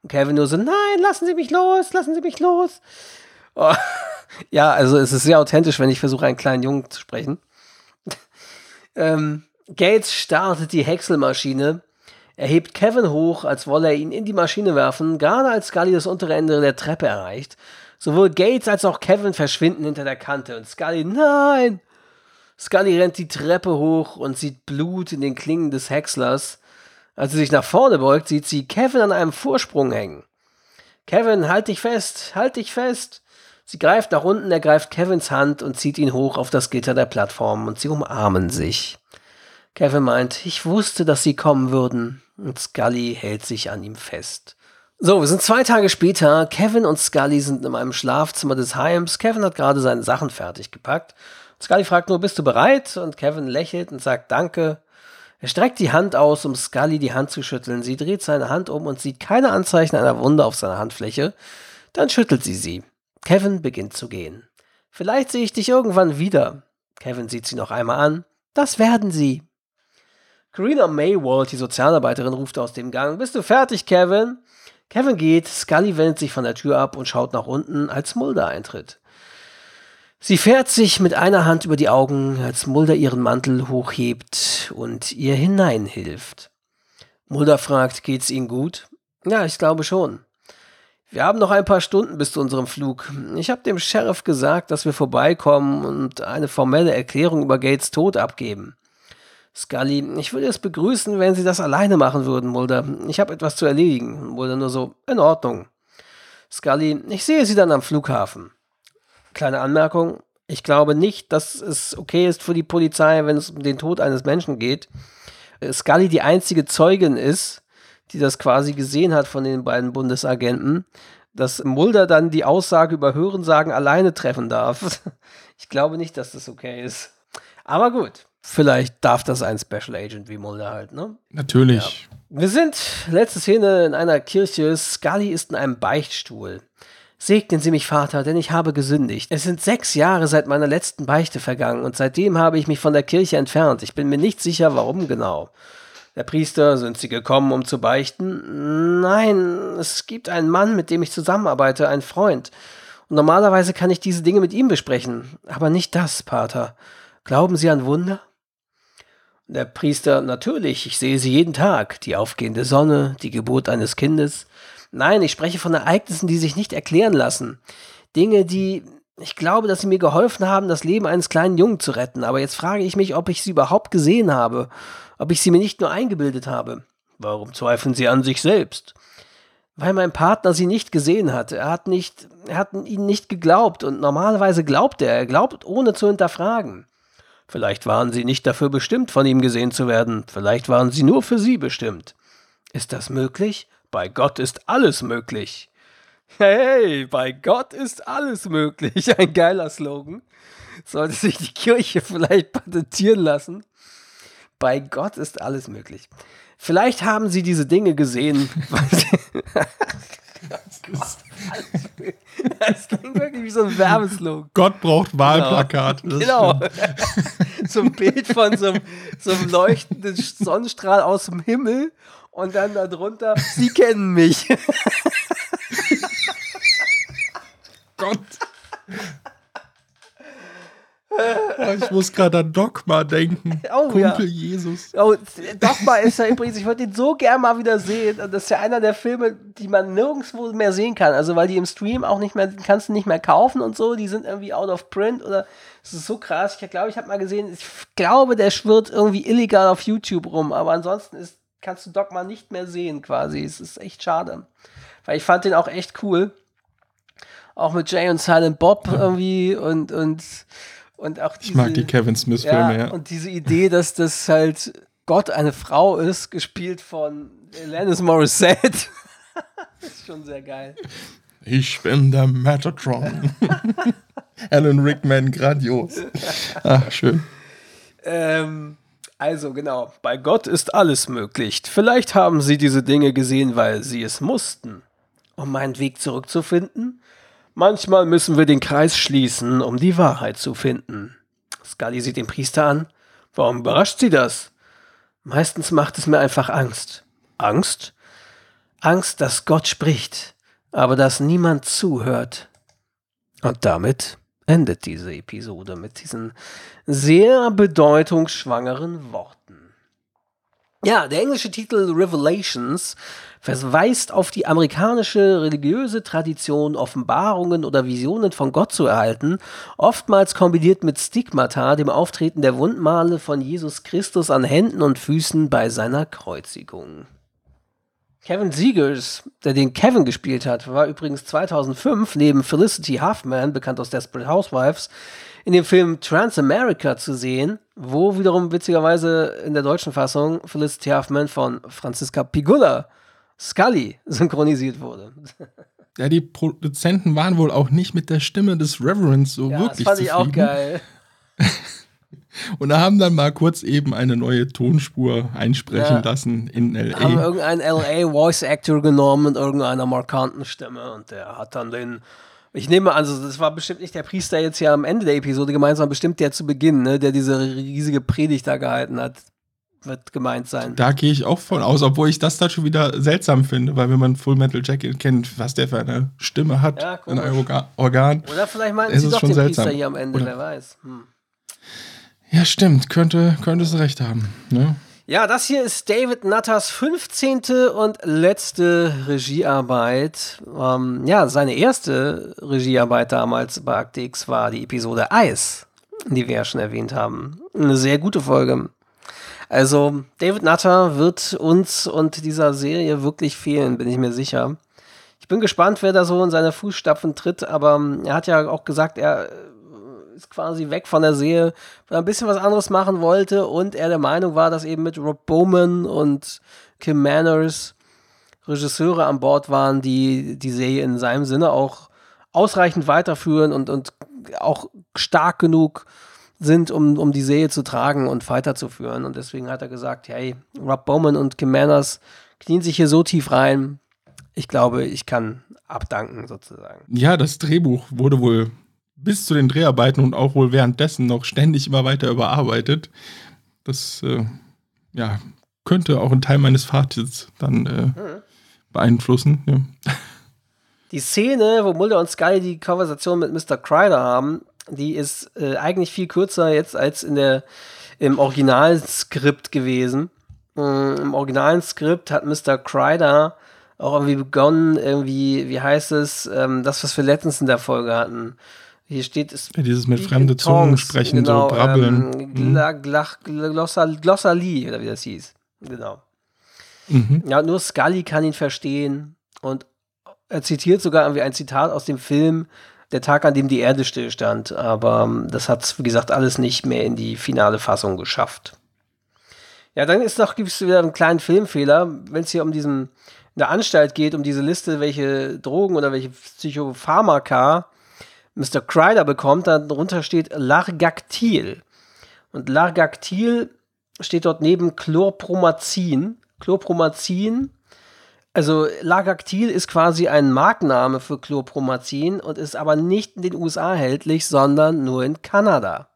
[SPEAKER 2] Und Kevin nur so, nein, lassen Sie mich los, lassen Sie mich los. Oh. Ja, also es ist sehr authentisch, wenn ich versuche, einen kleinen Jungen zu sprechen. ähm, Gates startet die Häckselmaschine. Er hebt Kevin hoch, als wolle er ihn in die Maschine werfen, gerade als Scully das untere Ende der Treppe erreicht. Sowohl Gates als auch Kevin verschwinden hinter der Kante und Scully, nein! Scully rennt die Treppe hoch und sieht Blut in den Klingen des Häckslers. Als sie sich nach vorne beugt, sieht sie Kevin an einem Vorsprung hängen. Kevin, halt dich fest, halt dich fest! Sie greift nach unten, ergreift Kevins Hand und zieht ihn hoch auf das Gitter der Plattform und sie umarmen sich. Kevin meint, ich wusste, dass sie kommen würden, und Scully hält sich an ihm fest. So, wir sind zwei Tage später. Kevin und Scully sind in einem Schlafzimmer des Heims. Kevin hat gerade seine Sachen fertig gepackt. Scully fragt nur, bist du bereit? Und Kevin lächelt und sagt Danke. Er streckt die Hand aus, um Scully die Hand zu schütteln. Sie dreht seine Hand um und sieht keine Anzeichen einer Wunde auf seiner Handfläche. Dann schüttelt sie sie. Kevin beginnt zu gehen. Vielleicht sehe ich dich irgendwann wieder. Kevin sieht sie noch einmal an. Das werden sie. Karina Maywald, die Sozialarbeiterin, ruft aus dem Gang. Bist du fertig, Kevin? Kevin geht, Scully wendet sich von der Tür ab und schaut nach unten, als Mulder eintritt. Sie fährt sich mit einer Hand über die Augen, als Mulder ihren Mantel hochhebt und ihr hineinhilft. Mulder fragt, geht's Ihnen gut? Ja, ich glaube schon. Wir haben noch ein paar Stunden bis zu unserem Flug. Ich habe dem Sheriff gesagt, dass wir vorbeikommen und eine formelle Erklärung über Gates Tod abgeben. Scully, ich würde es begrüßen, wenn Sie das alleine machen würden, Mulder. Ich habe etwas zu erledigen. Mulder nur so, in Ordnung. Scully, ich sehe Sie dann am Flughafen. Kleine Anmerkung, ich glaube nicht, dass es okay ist für die Polizei, wenn es um den Tod eines Menschen geht. Äh, Scully die einzige Zeugin ist, die das quasi gesehen hat von den beiden Bundesagenten, dass Mulder dann die Aussage über Hörensagen alleine treffen darf. Ich glaube nicht, dass das okay ist. Aber gut. Vielleicht darf das ein Special Agent wie Mulder halt, ne?
[SPEAKER 3] Natürlich.
[SPEAKER 2] Ja. Wir sind, letzte Szene in einer Kirche. Scully ist in einem Beichtstuhl. Segnen Sie mich, Vater, denn ich habe gesündigt. Es sind sechs Jahre seit meiner letzten Beichte vergangen und seitdem habe ich mich von der Kirche entfernt. Ich bin mir nicht sicher, warum genau. Der Priester, sind Sie gekommen, um zu beichten? Nein, es gibt einen Mann, mit dem ich zusammenarbeite, einen Freund. Und normalerweise kann ich diese Dinge mit ihm besprechen. Aber nicht das, Pater. Glauben Sie an Wunder? Der Priester, natürlich, ich sehe sie jeden Tag, die aufgehende Sonne, die Geburt eines Kindes. Nein, ich spreche von Ereignissen, die sich nicht erklären lassen. Dinge, die, ich glaube, dass sie mir geholfen haben, das Leben eines kleinen Jungen zu retten. Aber jetzt frage ich mich, ob ich sie überhaupt gesehen habe, ob ich sie mir nicht nur eingebildet habe. Warum zweifeln Sie an sich selbst? Weil mein Partner sie nicht gesehen hat. Er hat nicht, er hat ihnen nicht geglaubt und normalerweise glaubt er. Er glaubt ohne zu hinterfragen. Vielleicht waren sie nicht dafür bestimmt, von ihm gesehen zu werden, vielleicht waren sie nur für sie bestimmt. Ist das möglich? Bei Gott ist alles möglich. Hey, bei Gott ist alles möglich. Ein geiler Slogan. Sollte sich die Kirche vielleicht patentieren lassen. Bei Gott ist alles möglich. Vielleicht haben sie diese Dinge gesehen. Das klingt wirklich wie so ein Werbeslogan.
[SPEAKER 3] Gott braucht Wahlplakat.
[SPEAKER 2] Genau. genau. so ein Bild von so einem, so einem leuchtenden Sonnenstrahl aus dem Himmel und dann darunter, Sie kennen mich.
[SPEAKER 3] Gott. Oh, ich muss gerade an Dogma denken.
[SPEAKER 2] Oh,
[SPEAKER 3] Kumpel
[SPEAKER 2] ja.
[SPEAKER 3] Jesus.
[SPEAKER 2] Oh, Dogma ist ja übrigens, ich würde ihn so gern mal wieder sehen. Und das ist ja einer der Filme, die man nirgendwo mehr sehen kann. Also, weil die im Stream auch nicht mehr, kannst du nicht mehr kaufen und so. Die sind irgendwie out of print oder es ist so krass. Ich glaube, ich habe mal gesehen, ich glaube, der schwirrt irgendwie illegal auf YouTube rum. Aber ansonsten ist, kannst du Dogma nicht mehr sehen quasi. Es ist echt schade. Weil ich fand den auch echt cool. Auch mit Jay und Silent Bob irgendwie und, und, und auch
[SPEAKER 3] Ich mag die Kevin Smith-Filme, ja.
[SPEAKER 2] Und diese Idee, dass das halt Gott eine Frau ist, gespielt von Alanis Morissette. ist schon sehr geil.
[SPEAKER 3] Ich bin der Metatron. Alan Rickman, grandios. Ach, schön.
[SPEAKER 2] Ähm, also genau, bei Gott ist alles möglich. Vielleicht haben sie diese Dinge gesehen, weil sie es mussten, um meinen Weg zurückzufinden. Manchmal müssen wir den Kreis schließen, um die Wahrheit zu finden. Scully sieht den Priester an. Warum überrascht sie das? Meistens macht es mir einfach Angst. Angst? Angst, dass Gott spricht, aber dass niemand zuhört. Und damit endet diese Episode mit diesen sehr bedeutungsschwangeren Worten. Ja, der englische Titel Revelations verweist auf die amerikanische religiöse Tradition, Offenbarungen oder Visionen von Gott zu erhalten, oftmals kombiniert mit Stigmata, dem Auftreten der Wundmale von Jesus Christus an Händen und Füßen bei seiner Kreuzigung. Kevin Siegers, der den Kevin gespielt hat, war übrigens 2005 neben Felicity Huffman, bekannt aus Desperate Housewives, in dem Film Transamerica zu sehen, wo wiederum witzigerweise in der deutschen Fassung Felicity Huffman von Franziska Pigula Scully synchronisiert wurde.
[SPEAKER 3] Ja, die Produzenten waren wohl auch nicht mit der Stimme des Reverends so
[SPEAKER 2] Ja,
[SPEAKER 3] wirklich
[SPEAKER 2] das fand ich auch
[SPEAKER 3] zufrieden.
[SPEAKER 2] geil.
[SPEAKER 3] Und da haben dann mal kurz eben eine neue Tonspur einsprechen
[SPEAKER 2] Ja.
[SPEAKER 3] lassen in
[SPEAKER 2] Haben
[SPEAKER 3] L.A.
[SPEAKER 2] irgendeinen LA Voice Actor genommen mit irgendeiner markanten Stimme und der hat dann den. Ich nehme an, also das war bestimmt nicht der Priester jetzt hier am Ende der Episode gemeint, sondern bestimmt der zu Beginn, ne, der diese riesige Predigt da gehalten hat, wird gemeint sein.
[SPEAKER 3] Da gehe ich auch von aus, obwohl ich das da schon wieder seltsam finde, weil wenn man Full Metal Jacket kennt, was der für eine Stimme hat,
[SPEAKER 2] Ja,
[SPEAKER 3] ein. Orga- Organ.
[SPEAKER 2] Oder vielleicht meinten sie
[SPEAKER 3] ist
[SPEAKER 2] doch
[SPEAKER 3] schon
[SPEAKER 2] den
[SPEAKER 3] seltsam.
[SPEAKER 2] Priester hier am Ende,
[SPEAKER 3] Oder-
[SPEAKER 2] wer weiß. Hm.
[SPEAKER 3] Ja, stimmt, könnte, könnte es recht haben. Ne?
[SPEAKER 2] Ja, das hier ist David Nutters 15. und letzte Regiearbeit. Ähm, ja, seine erste Regiearbeit damals bei X war die Episode Eis, die wir ja schon erwähnt haben. Eine sehr gute Folge. Also, David Nutter wird uns und dieser Serie wirklich fehlen, bin ich mir sicher. Ich bin gespannt, wer da so in seine Fußstapfen tritt, aber ähm, er hat ja auch gesagt, er äh, ist quasi weg von der Serie, weil er ein bisschen was anderes machen wollte und er der Meinung war, dass eben mit Rob Bowman und Kim Manners Regisseure an Bord waren, die die Serie in seinem Sinne auch ausreichend weiterführen und, und auch stark genug sind, um, um die Serie zu tragen und weiterzuführen. Und deswegen hat er gesagt, hey, Rob Bowman und Kim Manners knien sich hier so tief rein. Ich glaube, ich kann abdanken sozusagen.
[SPEAKER 3] Ja, das Drehbuch wurde wohl bis zu den Dreharbeiten und auch wohl währenddessen noch ständig immer weiter überarbeitet. Das äh, ja, könnte auch einen Teil meines Fazits dann äh, beeinflussen. Ja.
[SPEAKER 2] Die Szene, wo Mulder und Scully die Konversation mit Mr. Kreider haben, die ist äh, eigentlich viel kürzer jetzt als in der, im Originalskript gewesen. Ähm, Im originalen Skript hat Mr. Kreider auch irgendwie begonnen, irgendwie, wie heißt es, ähm, das, was wir letztens in der Folge hatten. Hier steht es.
[SPEAKER 3] Ja, dieses mit fremde Zungen sprechen,
[SPEAKER 2] genau,
[SPEAKER 3] so brabbeln.
[SPEAKER 2] Ähm,
[SPEAKER 3] Mhm.
[SPEAKER 2] Gla, Glossal, Glossalie, oder wie das hieß. Genau.
[SPEAKER 3] Mhm.
[SPEAKER 2] Ja, nur Scully kann ihn verstehen. Und er zitiert sogar irgendwie ein Zitat aus dem Film Der Tag, an dem die Erde stillstand. Aber ähm, das hat es, wie gesagt, alles nicht mehr in die finale Fassung geschafft. Ja, dann ist noch, gibt es wieder einen kleinen Filmfehler, wenn es hier um diesen, in der Anstalt geht, um diese Liste, welche Drogen oder welche Psychopharmaka Mr. Kreider bekommt, darunter steht Largactil. Und Largactil steht dort neben Chlorpromazin. Chlorpromazin, also Largactil ist quasi ein Markenname für Chlorpromazin und ist aber nicht in den USA erhältlich, sondern nur in Kanada.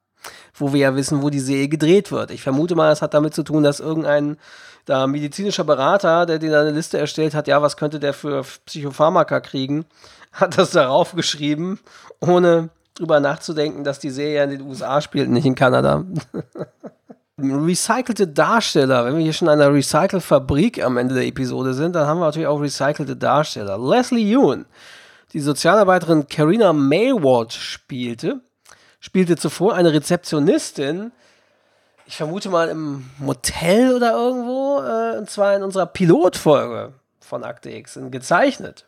[SPEAKER 2] wo wir ja wissen, wo die Serie gedreht wird. Ich vermute mal, es hat damit zu tun, dass irgendein da medizinischer Berater, der dir eine Liste erstellt hat, ja, was könnte der für Psychopharmaka kriegen, hat das darauf geschrieben, ohne drüber nachzudenken, dass die Serie in den USA spielt, nicht in Kanada. Recycelte Darsteller, wenn wir hier schon an einer Recycle-Fabrik am Ende der Episode sind, dann haben wir natürlich auch recycelte Darsteller. Leslie Ewan, die Sozialarbeiterin Karina Mayward spielte, spielte zuvor eine Rezeptionistin, ich vermute mal im Motel oder irgendwo, äh, und zwar in unserer Pilotfolge von Akte X, in gezeichnet.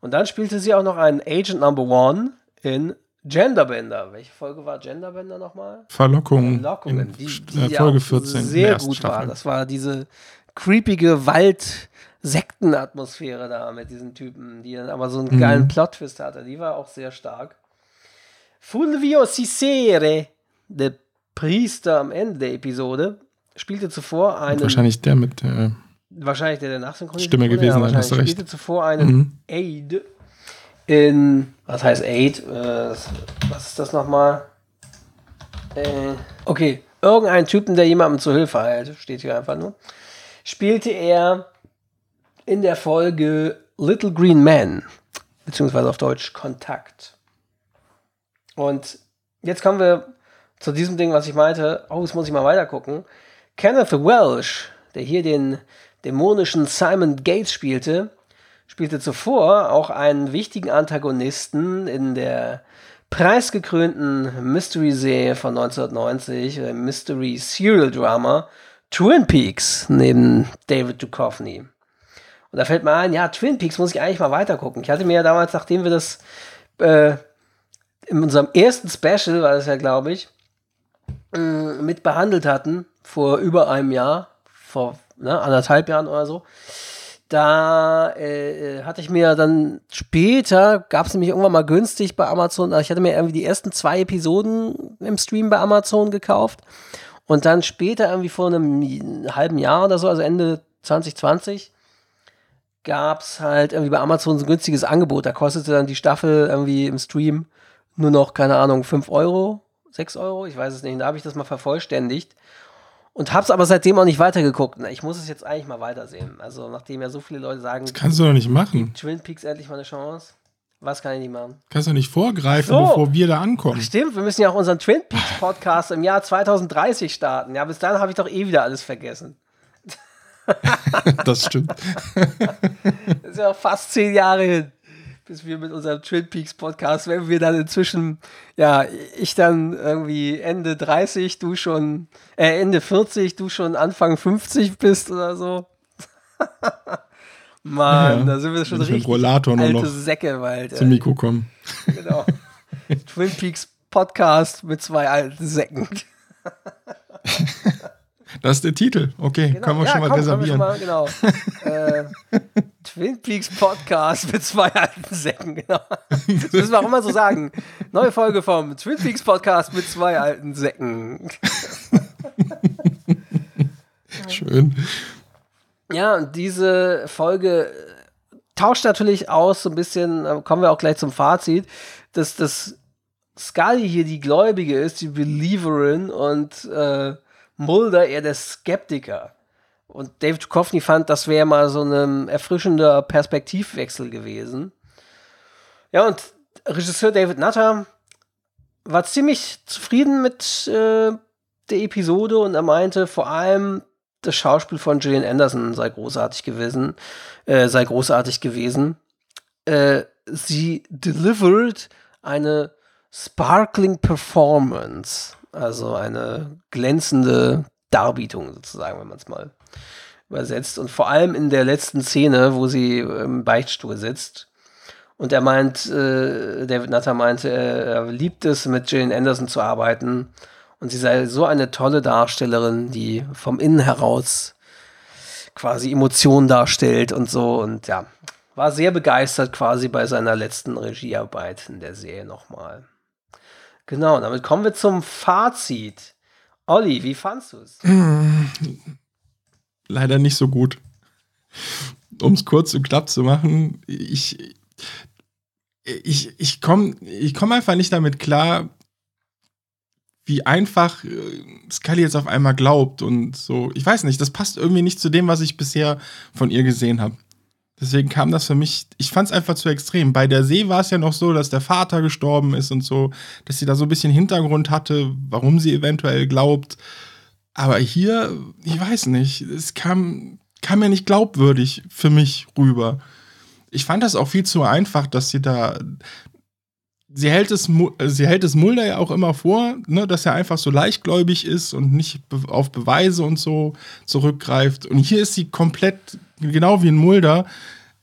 [SPEAKER 2] Und dann spielte sie auch noch einen Agent Number One in Genderbender. Welche Folge war Genderbender nochmal?
[SPEAKER 3] Verlockung.
[SPEAKER 2] Verlockungen, die, die
[SPEAKER 3] äh,
[SPEAKER 2] ja
[SPEAKER 3] Folge
[SPEAKER 2] auch
[SPEAKER 3] 14.
[SPEAKER 2] sehr
[SPEAKER 3] der
[SPEAKER 2] gut war.
[SPEAKER 3] Staffel.
[SPEAKER 2] Das war diese creepige Wald-Sektenatmosphäre da mit diesen Typen, die dann aber so einen
[SPEAKER 3] Mhm.
[SPEAKER 2] geilen Plot-Twist hatte. Die war auch sehr stark. Fulvio Cicere, der Priester am Ende der Episode, spielte zuvor einen.
[SPEAKER 3] Wahrscheinlich der mit äh,
[SPEAKER 2] wahrscheinlich der, der nachsynchronisiert
[SPEAKER 3] Stimme gewesen
[SPEAKER 2] ja,
[SPEAKER 3] hast du recht.
[SPEAKER 2] spielte zuvor einen
[SPEAKER 3] Mhm.
[SPEAKER 2] Aid in, was heißt Aid? Äh, was ist das nochmal? Äh, okay, irgendein Typen, der jemandem zur Hilfe eilt, steht hier einfach nur, spielte er in der Folge Little Green Man, beziehungsweise auf Deutsch Kontakt. Und jetzt kommen wir zu diesem Ding, was ich meinte, oh, jetzt muss ich mal weiter gucken. Kenneth Welsh, der hier den dämonischen Simon Gates spielte, spielte zuvor auch einen wichtigen Antagonisten in der preisgekrönten Mystery-Serie von 1990, äh, Mystery Serial Drama Twin Peaks neben David Duchovny. Und da fällt mir ein, ja, Twin Peaks muss ich eigentlich mal weitergucken. Ich hatte mir ja damals, nachdem wir das äh, in unserem ersten Special, war das ja, glaube ich, äh, mit behandelt hatten, vor über einem Jahr, vor ne, anderthalb Jahren oder so, da äh, hatte ich mir dann später, gab es nämlich irgendwann mal günstig bei Amazon, ich hatte mir irgendwie die ersten zwei Episoden im Stream bei Amazon gekauft und dann später irgendwie vor einem halben Jahr oder so, also Ende 2020, gab es halt irgendwie bei Amazon so ein günstiges Angebot. Da kostete dann die Staffel irgendwie im Stream nur noch, keine Ahnung, 5 Euro, 6 Euro, ich weiß es nicht. Da habe ich das mal vervollständigt und habe es aber seitdem auch nicht weitergeguckt. Na, Ich muss es jetzt eigentlich mal weitersehen. Also nachdem ja so viele Leute sagen,
[SPEAKER 3] Das kannst du doch nicht machen.
[SPEAKER 2] Twin Peaks endlich mal eine Chance. Was kann ich nicht machen?
[SPEAKER 3] Kannst du nicht vorgreifen,
[SPEAKER 2] So.
[SPEAKER 3] bevor wir da ankommen.
[SPEAKER 2] Stimmt, wir müssen ja auch unseren Twin Peaks Podcast im Jahr 2030 starten. Ja, bis dahin habe ich doch eh wieder alles vergessen.
[SPEAKER 3] Das stimmt.
[SPEAKER 2] Das ist ja auch fast zehn Jahre hin, bis wir mit unserem Twin Peaks Podcast, wenn wir dann inzwischen, ja, ich dann irgendwie Ende 30, du schon, äh, Ende 40, du schon Anfang 50 bist oder so. Mann,
[SPEAKER 3] Ja,
[SPEAKER 2] da sind wir schon richtig
[SPEAKER 3] Rollator
[SPEAKER 2] alte
[SPEAKER 3] noch
[SPEAKER 2] Säcke, weil
[SPEAKER 3] Zum Mikro kommen.
[SPEAKER 2] genau. Twin Peaks Podcast mit zwei alten Säcken.
[SPEAKER 3] Das ist der Titel. Okay, können wir
[SPEAKER 2] ja,
[SPEAKER 3] schon mal
[SPEAKER 2] komm,
[SPEAKER 3] reservieren.
[SPEAKER 2] schon mal, genau. äh, Twin Peaks Podcast mit zwei alten Säcken, genau. Das müssen wir auch immer so sagen. Neue Folge vom Twin Peaks Podcast mit zwei alten Säcken.
[SPEAKER 3] Schön.
[SPEAKER 2] Ja, und diese Folge tauscht natürlich aus, so ein bisschen, äh, kommen wir auch gleich zum Fazit, dass das Scully hier die Gläubige ist, die Believerin und äh, Mulder eher der Skeptiker. Und David Duchovny fand, das wäre mal so ein erfrischender Perspektivwechsel gewesen. Ja, und Regisseur David Nutter war ziemlich zufrieden mit äh, der Episode und er meinte vor allem, das Schauspiel von Gillian Anderson sei großartig gewesen, äh, sei großartig gewesen. Äh, sie delivered eine sparkling Performance, also eine glänzende Darbietung sozusagen, wenn man es mal übersetzt. Und vor allem in der letzten Szene, wo sie im Beichtstuhl sitzt. Und er meint, äh, David Nutter meinte, er, liebt es, mit Gillian Anderson zu arbeiten. Und sie sei so eine tolle Darstellerin, die vom Innen heraus quasi Emotionen darstellt und so. Und ja, war sehr begeistert quasi bei seiner letzten Regiearbeit in der Serie nochmal. Genau, damit kommen wir zum Fazit. Olli, wie fandst du es?
[SPEAKER 3] Leider nicht so gut. Um es kurz und knapp zu machen, ich, ich, ich komme ich komm einfach nicht damit klar, wie einfach äh, Scully jetzt auf einmal glaubt und so. Ich weiß nicht, das passt irgendwie nicht zu dem, was ich bisher von ihr gesehen habe. Deswegen kam das für mich, ich fand es einfach zu extrem. Bei der See war es ja noch so, dass der Vater gestorben ist und so, dass sie da so ein bisschen Hintergrund hatte, warum sie eventuell glaubt. Aber hier, ich weiß nicht, es kam, kam mir nicht glaubwürdig für mich rüber. Ich fand das auch viel zu einfach, dass sie da. Sie hält es, sie hält es Mulder ja auch immer vor, ne, dass er einfach so leichtgläubig ist und nicht auf Beweise und so zurückgreift. Und hier ist sie komplett genau wie ein Mulder.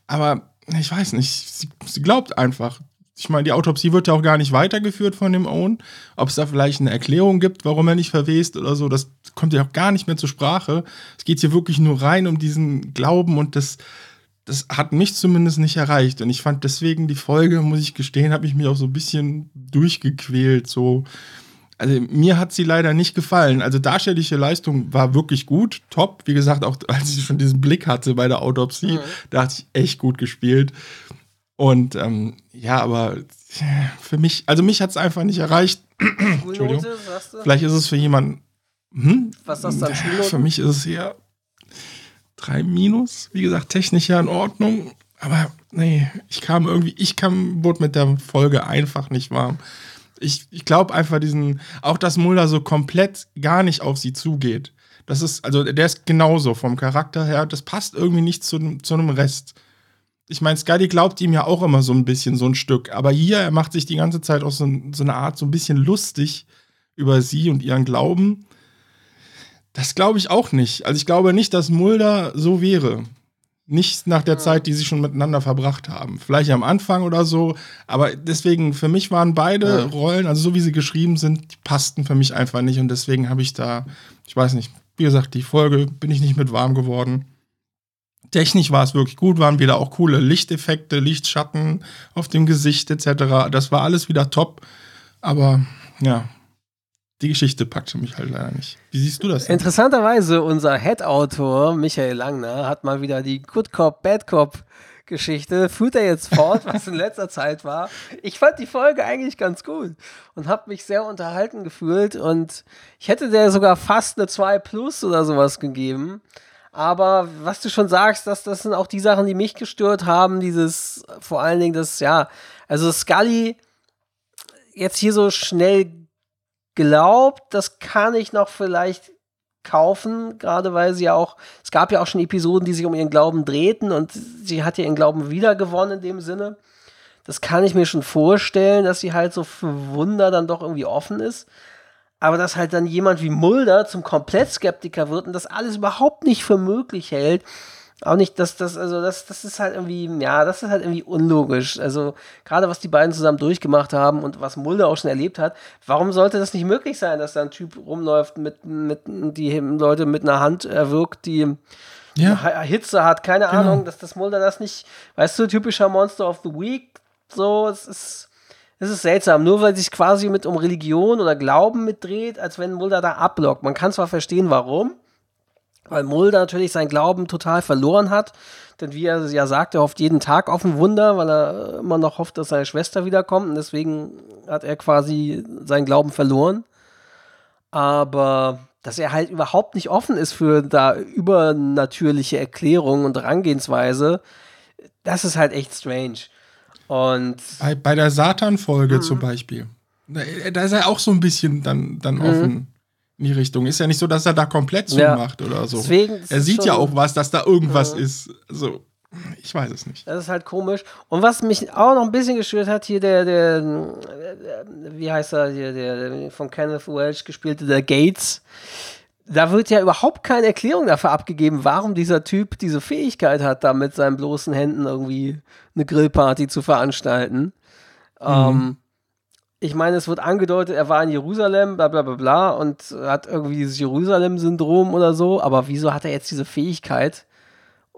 [SPEAKER 3] Aber ich weiß nicht, sie, sie glaubt einfach. Ich meine, die Autopsie wird ja auch gar nicht weitergeführt von dem Owen. Ob es da vielleicht eine Erklärung gibt, warum er nicht verwest oder so, das kommt ja auch gar nicht mehr zur Sprache. Es geht hier wirklich nur rein um diesen Glauben und das, das hat mich zumindest nicht erreicht. Und ich fand deswegen die Folge, muss ich gestehen, habe ich mich auch so ein bisschen durchgequält. So, also mir hat sie leider nicht gefallen. Also darstellliche Leistung war wirklich gut, top. Wie gesagt, auch als ich schon diesen Blick hatte bei der Autopsie, mhm. dachte ich echt gut gespielt. Und ähm, ja, aber für mich, also mich hat es einfach nicht erreicht. Entschuldigung. Vielleicht ist es für jemanden. Hm?
[SPEAKER 2] Was ist das dann?
[SPEAKER 3] Für mich ist es eher drei Minus. Wie gesagt, technisch ja in Ordnung. Aber nee, ich kam irgendwie, ich kam, wurde mit der Folge einfach nicht warm ich, ich glaube einfach diesen, auch dass Mulder so komplett gar nicht auf sie zugeht. Das ist, also der ist genauso vom Charakter her, das passt irgendwie nicht zu, zu einem Rest. Ich meine, Scully glaubt ihm ja auch immer so ein bisschen, so ein Stück. Aber hier, er macht sich die ganze Zeit auch so, so eine Art, so ein bisschen lustig über sie und ihren Glauben. Das glaube ich auch nicht. Also ich glaube nicht, dass Mulder so wäre. Nicht nach der Zeit, die sie schon miteinander verbracht haben. Vielleicht am Anfang oder so. Aber deswegen, für mich waren beide ja. Rollen, also so wie sie geschrieben sind, die passten für mich einfach nicht. Und deswegen habe ich da, ich weiß nicht, wie gesagt, die Folge bin ich nicht mit warm geworden. Technisch war es wirklich gut, waren wieder auch coole Lichteffekte, Lichtschatten auf dem Gesicht etc. Das war alles wieder top. Aber ja, die Geschichte packte mich halt leider nicht. Wie siehst du das?
[SPEAKER 2] Denn? Interessanterweise, unser Head-Autor Michael Langner hat mal wieder die Good Cop, Bad Cop Geschichte, führt er jetzt fort, was in letzter Zeit war. Ich fand die Folge eigentlich ganz gut und habe mich sehr unterhalten gefühlt und ich hätte der sogar fast eine 2 Plus oder sowas gegeben. Aber was du schon sagst, das, das sind auch die Sachen, die mich gestört haben. Dieses, vor allen Dingen das, ja, also Scully jetzt hier so schnell glaubt, das kann ich noch vielleicht kaufen, gerade weil sie ja auch, es gab ja auch schon Episoden, die sich um ihren Glauben drehten und sie hat ja ihren Glauben wiedergewonnen in dem Sinne. Das kann ich mir schon vorstellen, dass sie halt so für Wunder dann doch irgendwie offen ist. Aber dass halt dann jemand wie Mulder zum Komplettskeptiker wird und das alles überhaupt nicht für möglich hält, auch nicht, dass das, also das, das ist halt irgendwie, ja, das ist halt irgendwie unlogisch. Also gerade was die beiden zusammen durchgemacht haben und was Mulder auch schon erlebt hat, warum sollte das nicht möglich sein, dass da ein Typ rumläuft mit, mit die Leute mit einer Hand erwirkt, die ja. Hitze hat, keine genau. Ahnung, dass das Mulder das nicht, weißt du, typischer Monster of the Week, so, es ist, es ist seltsam, nur weil sich quasi mit um Religion oder Glauben mitdreht, als wenn Mulder da ablockt. Man kann zwar verstehen, warum, weil Mulder natürlich sein Glauben total verloren hat. Denn wie er ja sagt, er hofft jeden Tag auf ein Wunder, weil er immer noch hofft, dass seine Schwester wiederkommt. Und deswegen hat er quasi seinen Glauben verloren. Aber dass er halt überhaupt nicht offen ist für da übernatürliche Erklärungen und Herangehensweise, das ist halt echt strange. Und
[SPEAKER 3] bei, bei der Satan-Folge mhm. zum Beispiel, da ist er auch so ein bisschen dann, dann mhm. offen in die Richtung. Ist ja nicht so, dass er da komplett zumacht ja. oder so. Deswegen er sieht ja auch was, dass da irgendwas ja. ist. Also, ich weiß es nicht.
[SPEAKER 2] Das ist halt komisch. Und was mich auch noch ein bisschen gestört hat, hier der, der, der wie heißt er, hier, der, der von Kenneth Welch gespielte, der Gates. Da wird ja überhaupt keine Erklärung dafür abgegeben, warum dieser Typ diese Fähigkeit hat, da mit seinen bloßen Händen irgendwie eine Grillparty zu veranstalten. Mhm. Ähm, ich meine, es wird angedeutet, er war in Jerusalem, bla bla bla bla, und hat irgendwie dieses Jerusalem-Syndrom oder so, aber wieso hat er jetzt diese Fähigkeit?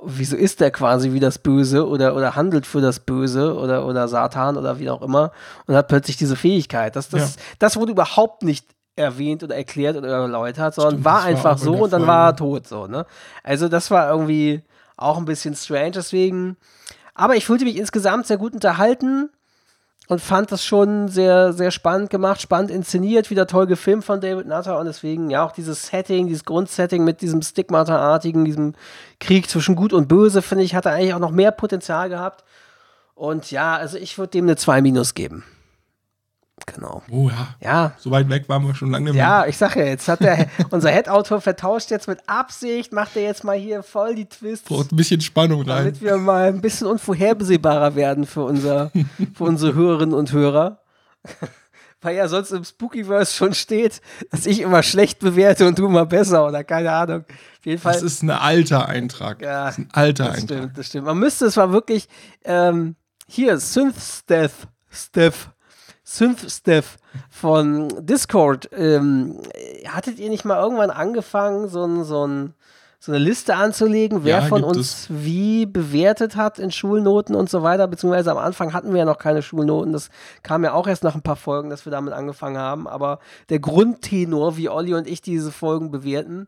[SPEAKER 2] Wieso ist er quasi wie das Böse oder, oder handelt für das Böse oder, oder Satan oder wie auch immer und hat plötzlich diese Fähigkeit? Das, das, ja. das wurde überhaupt nicht erwähnt oder erklärt oder erläutert, sondern Stimmt, war einfach war so und dann war er tot. So, ne? Also, das war irgendwie auch ein bisschen strange, deswegen. Aber ich fühlte mich insgesamt sehr gut unterhalten und fand das schon sehr, sehr spannend gemacht, spannend inszeniert, wieder toll gefilmt von David Nutter und deswegen ja auch dieses Setting, dieses Grundsetting mit diesem Stigmata-artigen, diesem Krieg zwischen Gut und Böse, finde ich, hat er eigentlich auch noch mehr Potenzial gehabt. Und ja, also ich würde dem eine 2 Minus geben. Genau.
[SPEAKER 3] Oh ja.
[SPEAKER 2] Ja.
[SPEAKER 3] So weit weg waren wir schon lange nicht mehr.
[SPEAKER 2] Ja, ich sag ja, jetzt hat der unser Head-Autor vertauscht jetzt mit Absicht, macht er jetzt mal hier voll die Twists.
[SPEAKER 3] Braucht ein bisschen Spannung rein.
[SPEAKER 2] Damit wir mal ein bisschen unvorhersehbarer werden für, unser, für unsere Hörerinnen und Hörer. Weil ja sonst im Spookyverse schon steht, dass ich immer schlecht bewerte und du immer besser oder keine Ahnung. Auf jeden Fall.
[SPEAKER 3] Das ist ein alter Eintrag.
[SPEAKER 2] Ja,
[SPEAKER 3] das ist ein alter
[SPEAKER 2] das
[SPEAKER 3] Eintrag.
[SPEAKER 2] stimmt, das stimmt. Man müsste es mal wirklich ähm, hier Synth Steph, Steph, Synth Steph von Discord. Ähm, hattet ihr nicht mal irgendwann angefangen, so, ein, so, ein, so eine Liste anzulegen, wer
[SPEAKER 3] Ja,
[SPEAKER 2] von uns wie bewertet hat in Schulnoten und so weiter? Beziehungsweise am Anfang hatten wir ja noch keine Schulnoten. Das kam ja auch erst nach ein paar Folgen, dass wir damit angefangen haben. Aber der Grundtenor, wie Olli und ich diese Folgen bewerten,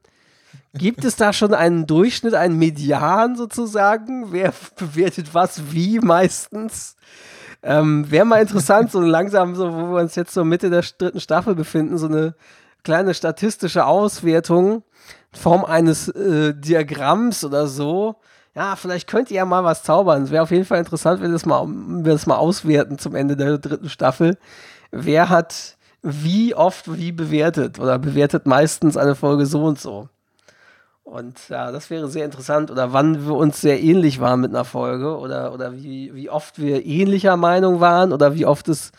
[SPEAKER 2] Gibt es da schon einen Durchschnitt, einen Median sozusagen? Wer bewertet was wie meistens? Ähm, Wäre mal interessant, so langsam, so, wo wir uns jetzt so Mitte der dritten Staffel befinden, so eine kleine statistische Auswertung in Form eines äh, Diagramms oder so. Ja, vielleicht könnt ihr ja mal was zaubern. Es wäre auf jeden Fall interessant, wenn das, mal, wenn wir das mal auswerten zum Ende der dritten Staffel. Wer hat wie oft wie bewertet oder bewertet meistens eine Folge so und so? Und ja, das wäre sehr interessant. Oder wann wir uns sehr ähnlich waren mit einer Folge. Oder, oder wie, wie oft wir ähnlicher Meinung waren. Oder wie oft es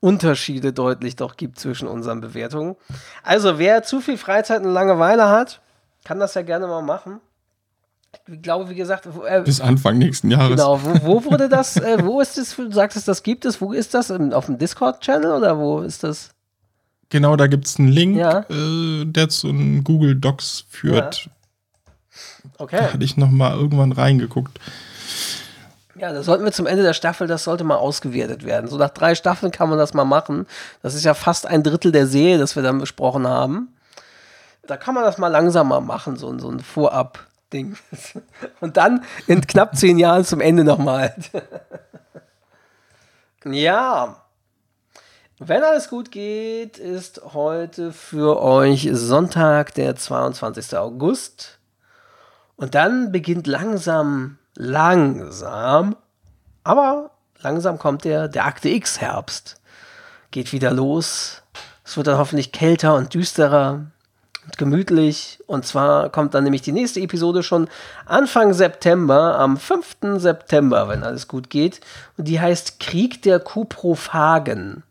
[SPEAKER 2] Unterschiede deutlich doch gibt zwischen unseren Bewertungen. Also, wer zu viel Freizeit und Langeweile hat, kann das ja gerne mal machen. Ich glaube, wie gesagt, äh,
[SPEAKER 3] Bis Anfang nächsten Jahres.
[SPEAKER 2] genau, wo, wo wurde das, äh, wo ist das, du sagtest, das gibt es, wo ist das? Auf dem Discord-Channel oder wo ist das?
[SPEAKER 3] Genau, da gibt es einen Link,
[SPEAKER 2] Ja.
[SPEAKER 3] äh, der zu einem Google Docs führt.
[SPEAKER 2] Okay.
[SPEAKER 3] Da hatte ich noch mal irgendwann reingeguckt.
[SPEAKER 2] Ja, da sollten wir zum Ende der Staffel, das sollte mal ausgewertet werden. So nach drei Staffeln kann man das mal machen. Das ist ja fast ein Drittel der Serie, das wir dann besprochen haben. Da kann man das mal langsam mal machen, so, so ein Vorab-Ding. Und dann in knapp zehn Jahren zum Ende nochmal. ja. Wenn alles gut geht, ist heute für euch Sonntag, der 22. August. Und dann beginnt langsam, langsam, aber langsam kommt der, der Akte X Herbst. Geht wieder los. Es wird dann hoffentlich kälter und düsterer und gemütlich. Und zwar kommt dann nämlich die nächste Episode schon Anfang September, am 5. September, wenn alles gut geht. Und die heißt Krieg der Kuprophagen.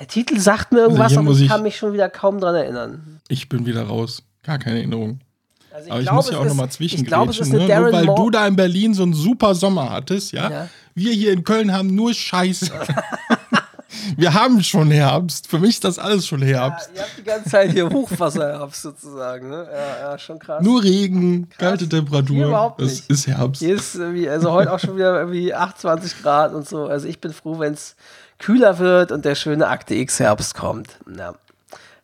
[SPEAKER 2] Der Titel sagt mir irgendwas,
[SPEAKER 3] hier
[SPEAKER 2] aber ich- kann mich schon wieder kaum dran erinnern.
[SPEAKER 3] Ich bin wieder raus. Gar keine Erinnerung.
[SPEAKER 2] Also
[SPEAKER 3] Aber ich
[SPEAKER 2] glaub,
[SPEAKER 3] muss ja
[SPEAKER 2] es
[SPEAKER 3] auch nochmal
[SPEAKER 2] Ich es
[SPEAKER 3] zwischengrätschen, ne? Nur weil
[SPEAKER 2] Moore.
[SPEAKER 3] du da in Berlin so einen super Sommer hattest, ja?
[SPEAKER 2] Ja.
[SPEAKER 3] Wir hier in Köln haben nur Scheiße. Wir haben schon Herbst. Für mich ist das alles schon Herbst.
[SPEAKER 2] Ihr habt die ganze Zeit hier Hochwasserherbst sozusagen, ne? Ja, ja, schon krass.
[SPEAKER 3] Nur Regen, kalte
[SPEAKER 2] Hier
[SPEAKER 3] Temperaturen.
[SPEAKER 2] überhaupt nicht.
[SPEAKER 3] ist Herbst.
[SPEAKER 2] Hier ist also heute auch schon wieder irgendwie 28 Grad und so. Also ich bin froh, wenn es kühler wird und der schöne Akte X Herbst kommt. Ja,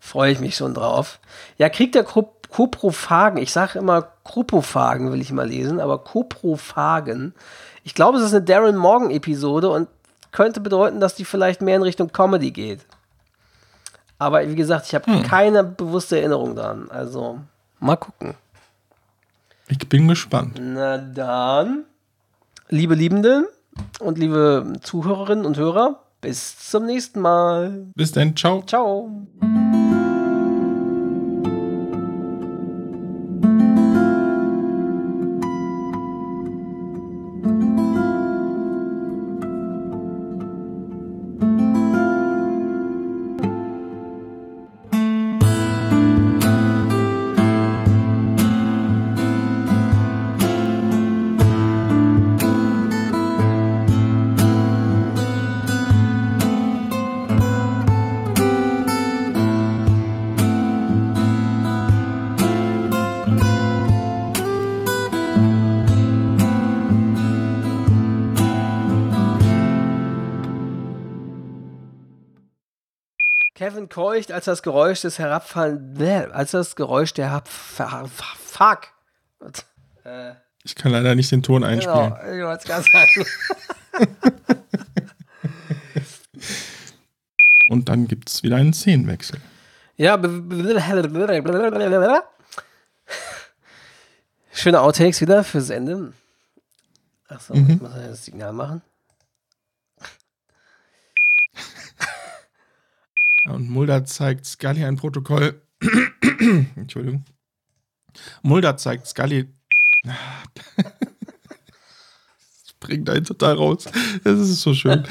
[SPEAKER 2] freue ich mich schon drauf. Ja, Krieg der Ko Koprophagen. Ich sage immer Koprophagen, will ich mal lesen, aber Koprophagen. Ich glaube, es ist eine Darren Morgan Episode und könnte bedeuten, dass die vielleicht mehr in Richtung Comedy geht. Aber wie gesagt, ich habe keine bewusste Erinnerung daran. Also mal gucken.
[SPEAKER 3] Ich bin gespannt.
[SPEAKER 2] Na dann, liebe Liebenden und liebe Zuhörerinnen und Hörer, bis zum nächsten Mal.
[SPEAKER 3] Bis dann. Ciao.
[SPEAKER 2] Ciao. Kevin keucht, als das Geräusch des Herabfallen, als das Geräusch der Herab, fuck. Äh,
[SPEAKER 3] Ich kann leider nicht den Ton einspielen.
[SPEAKER 2] genau, ich wollte es sagen.
[SPEAKER 3] Und dann gibt es wieder einen Szenenwechsel.
[SPEAKER 2] Ja, schöne Outtakes wieder fürs Ende. Achso, mhm. ich muss das Signal machen.
[SPEAKER 3] Und Mulder zeigt Scully ein Protokoll. Entschuldigung. Mulder zeigt Scully. das bringt einen total raus. Das ist so schön.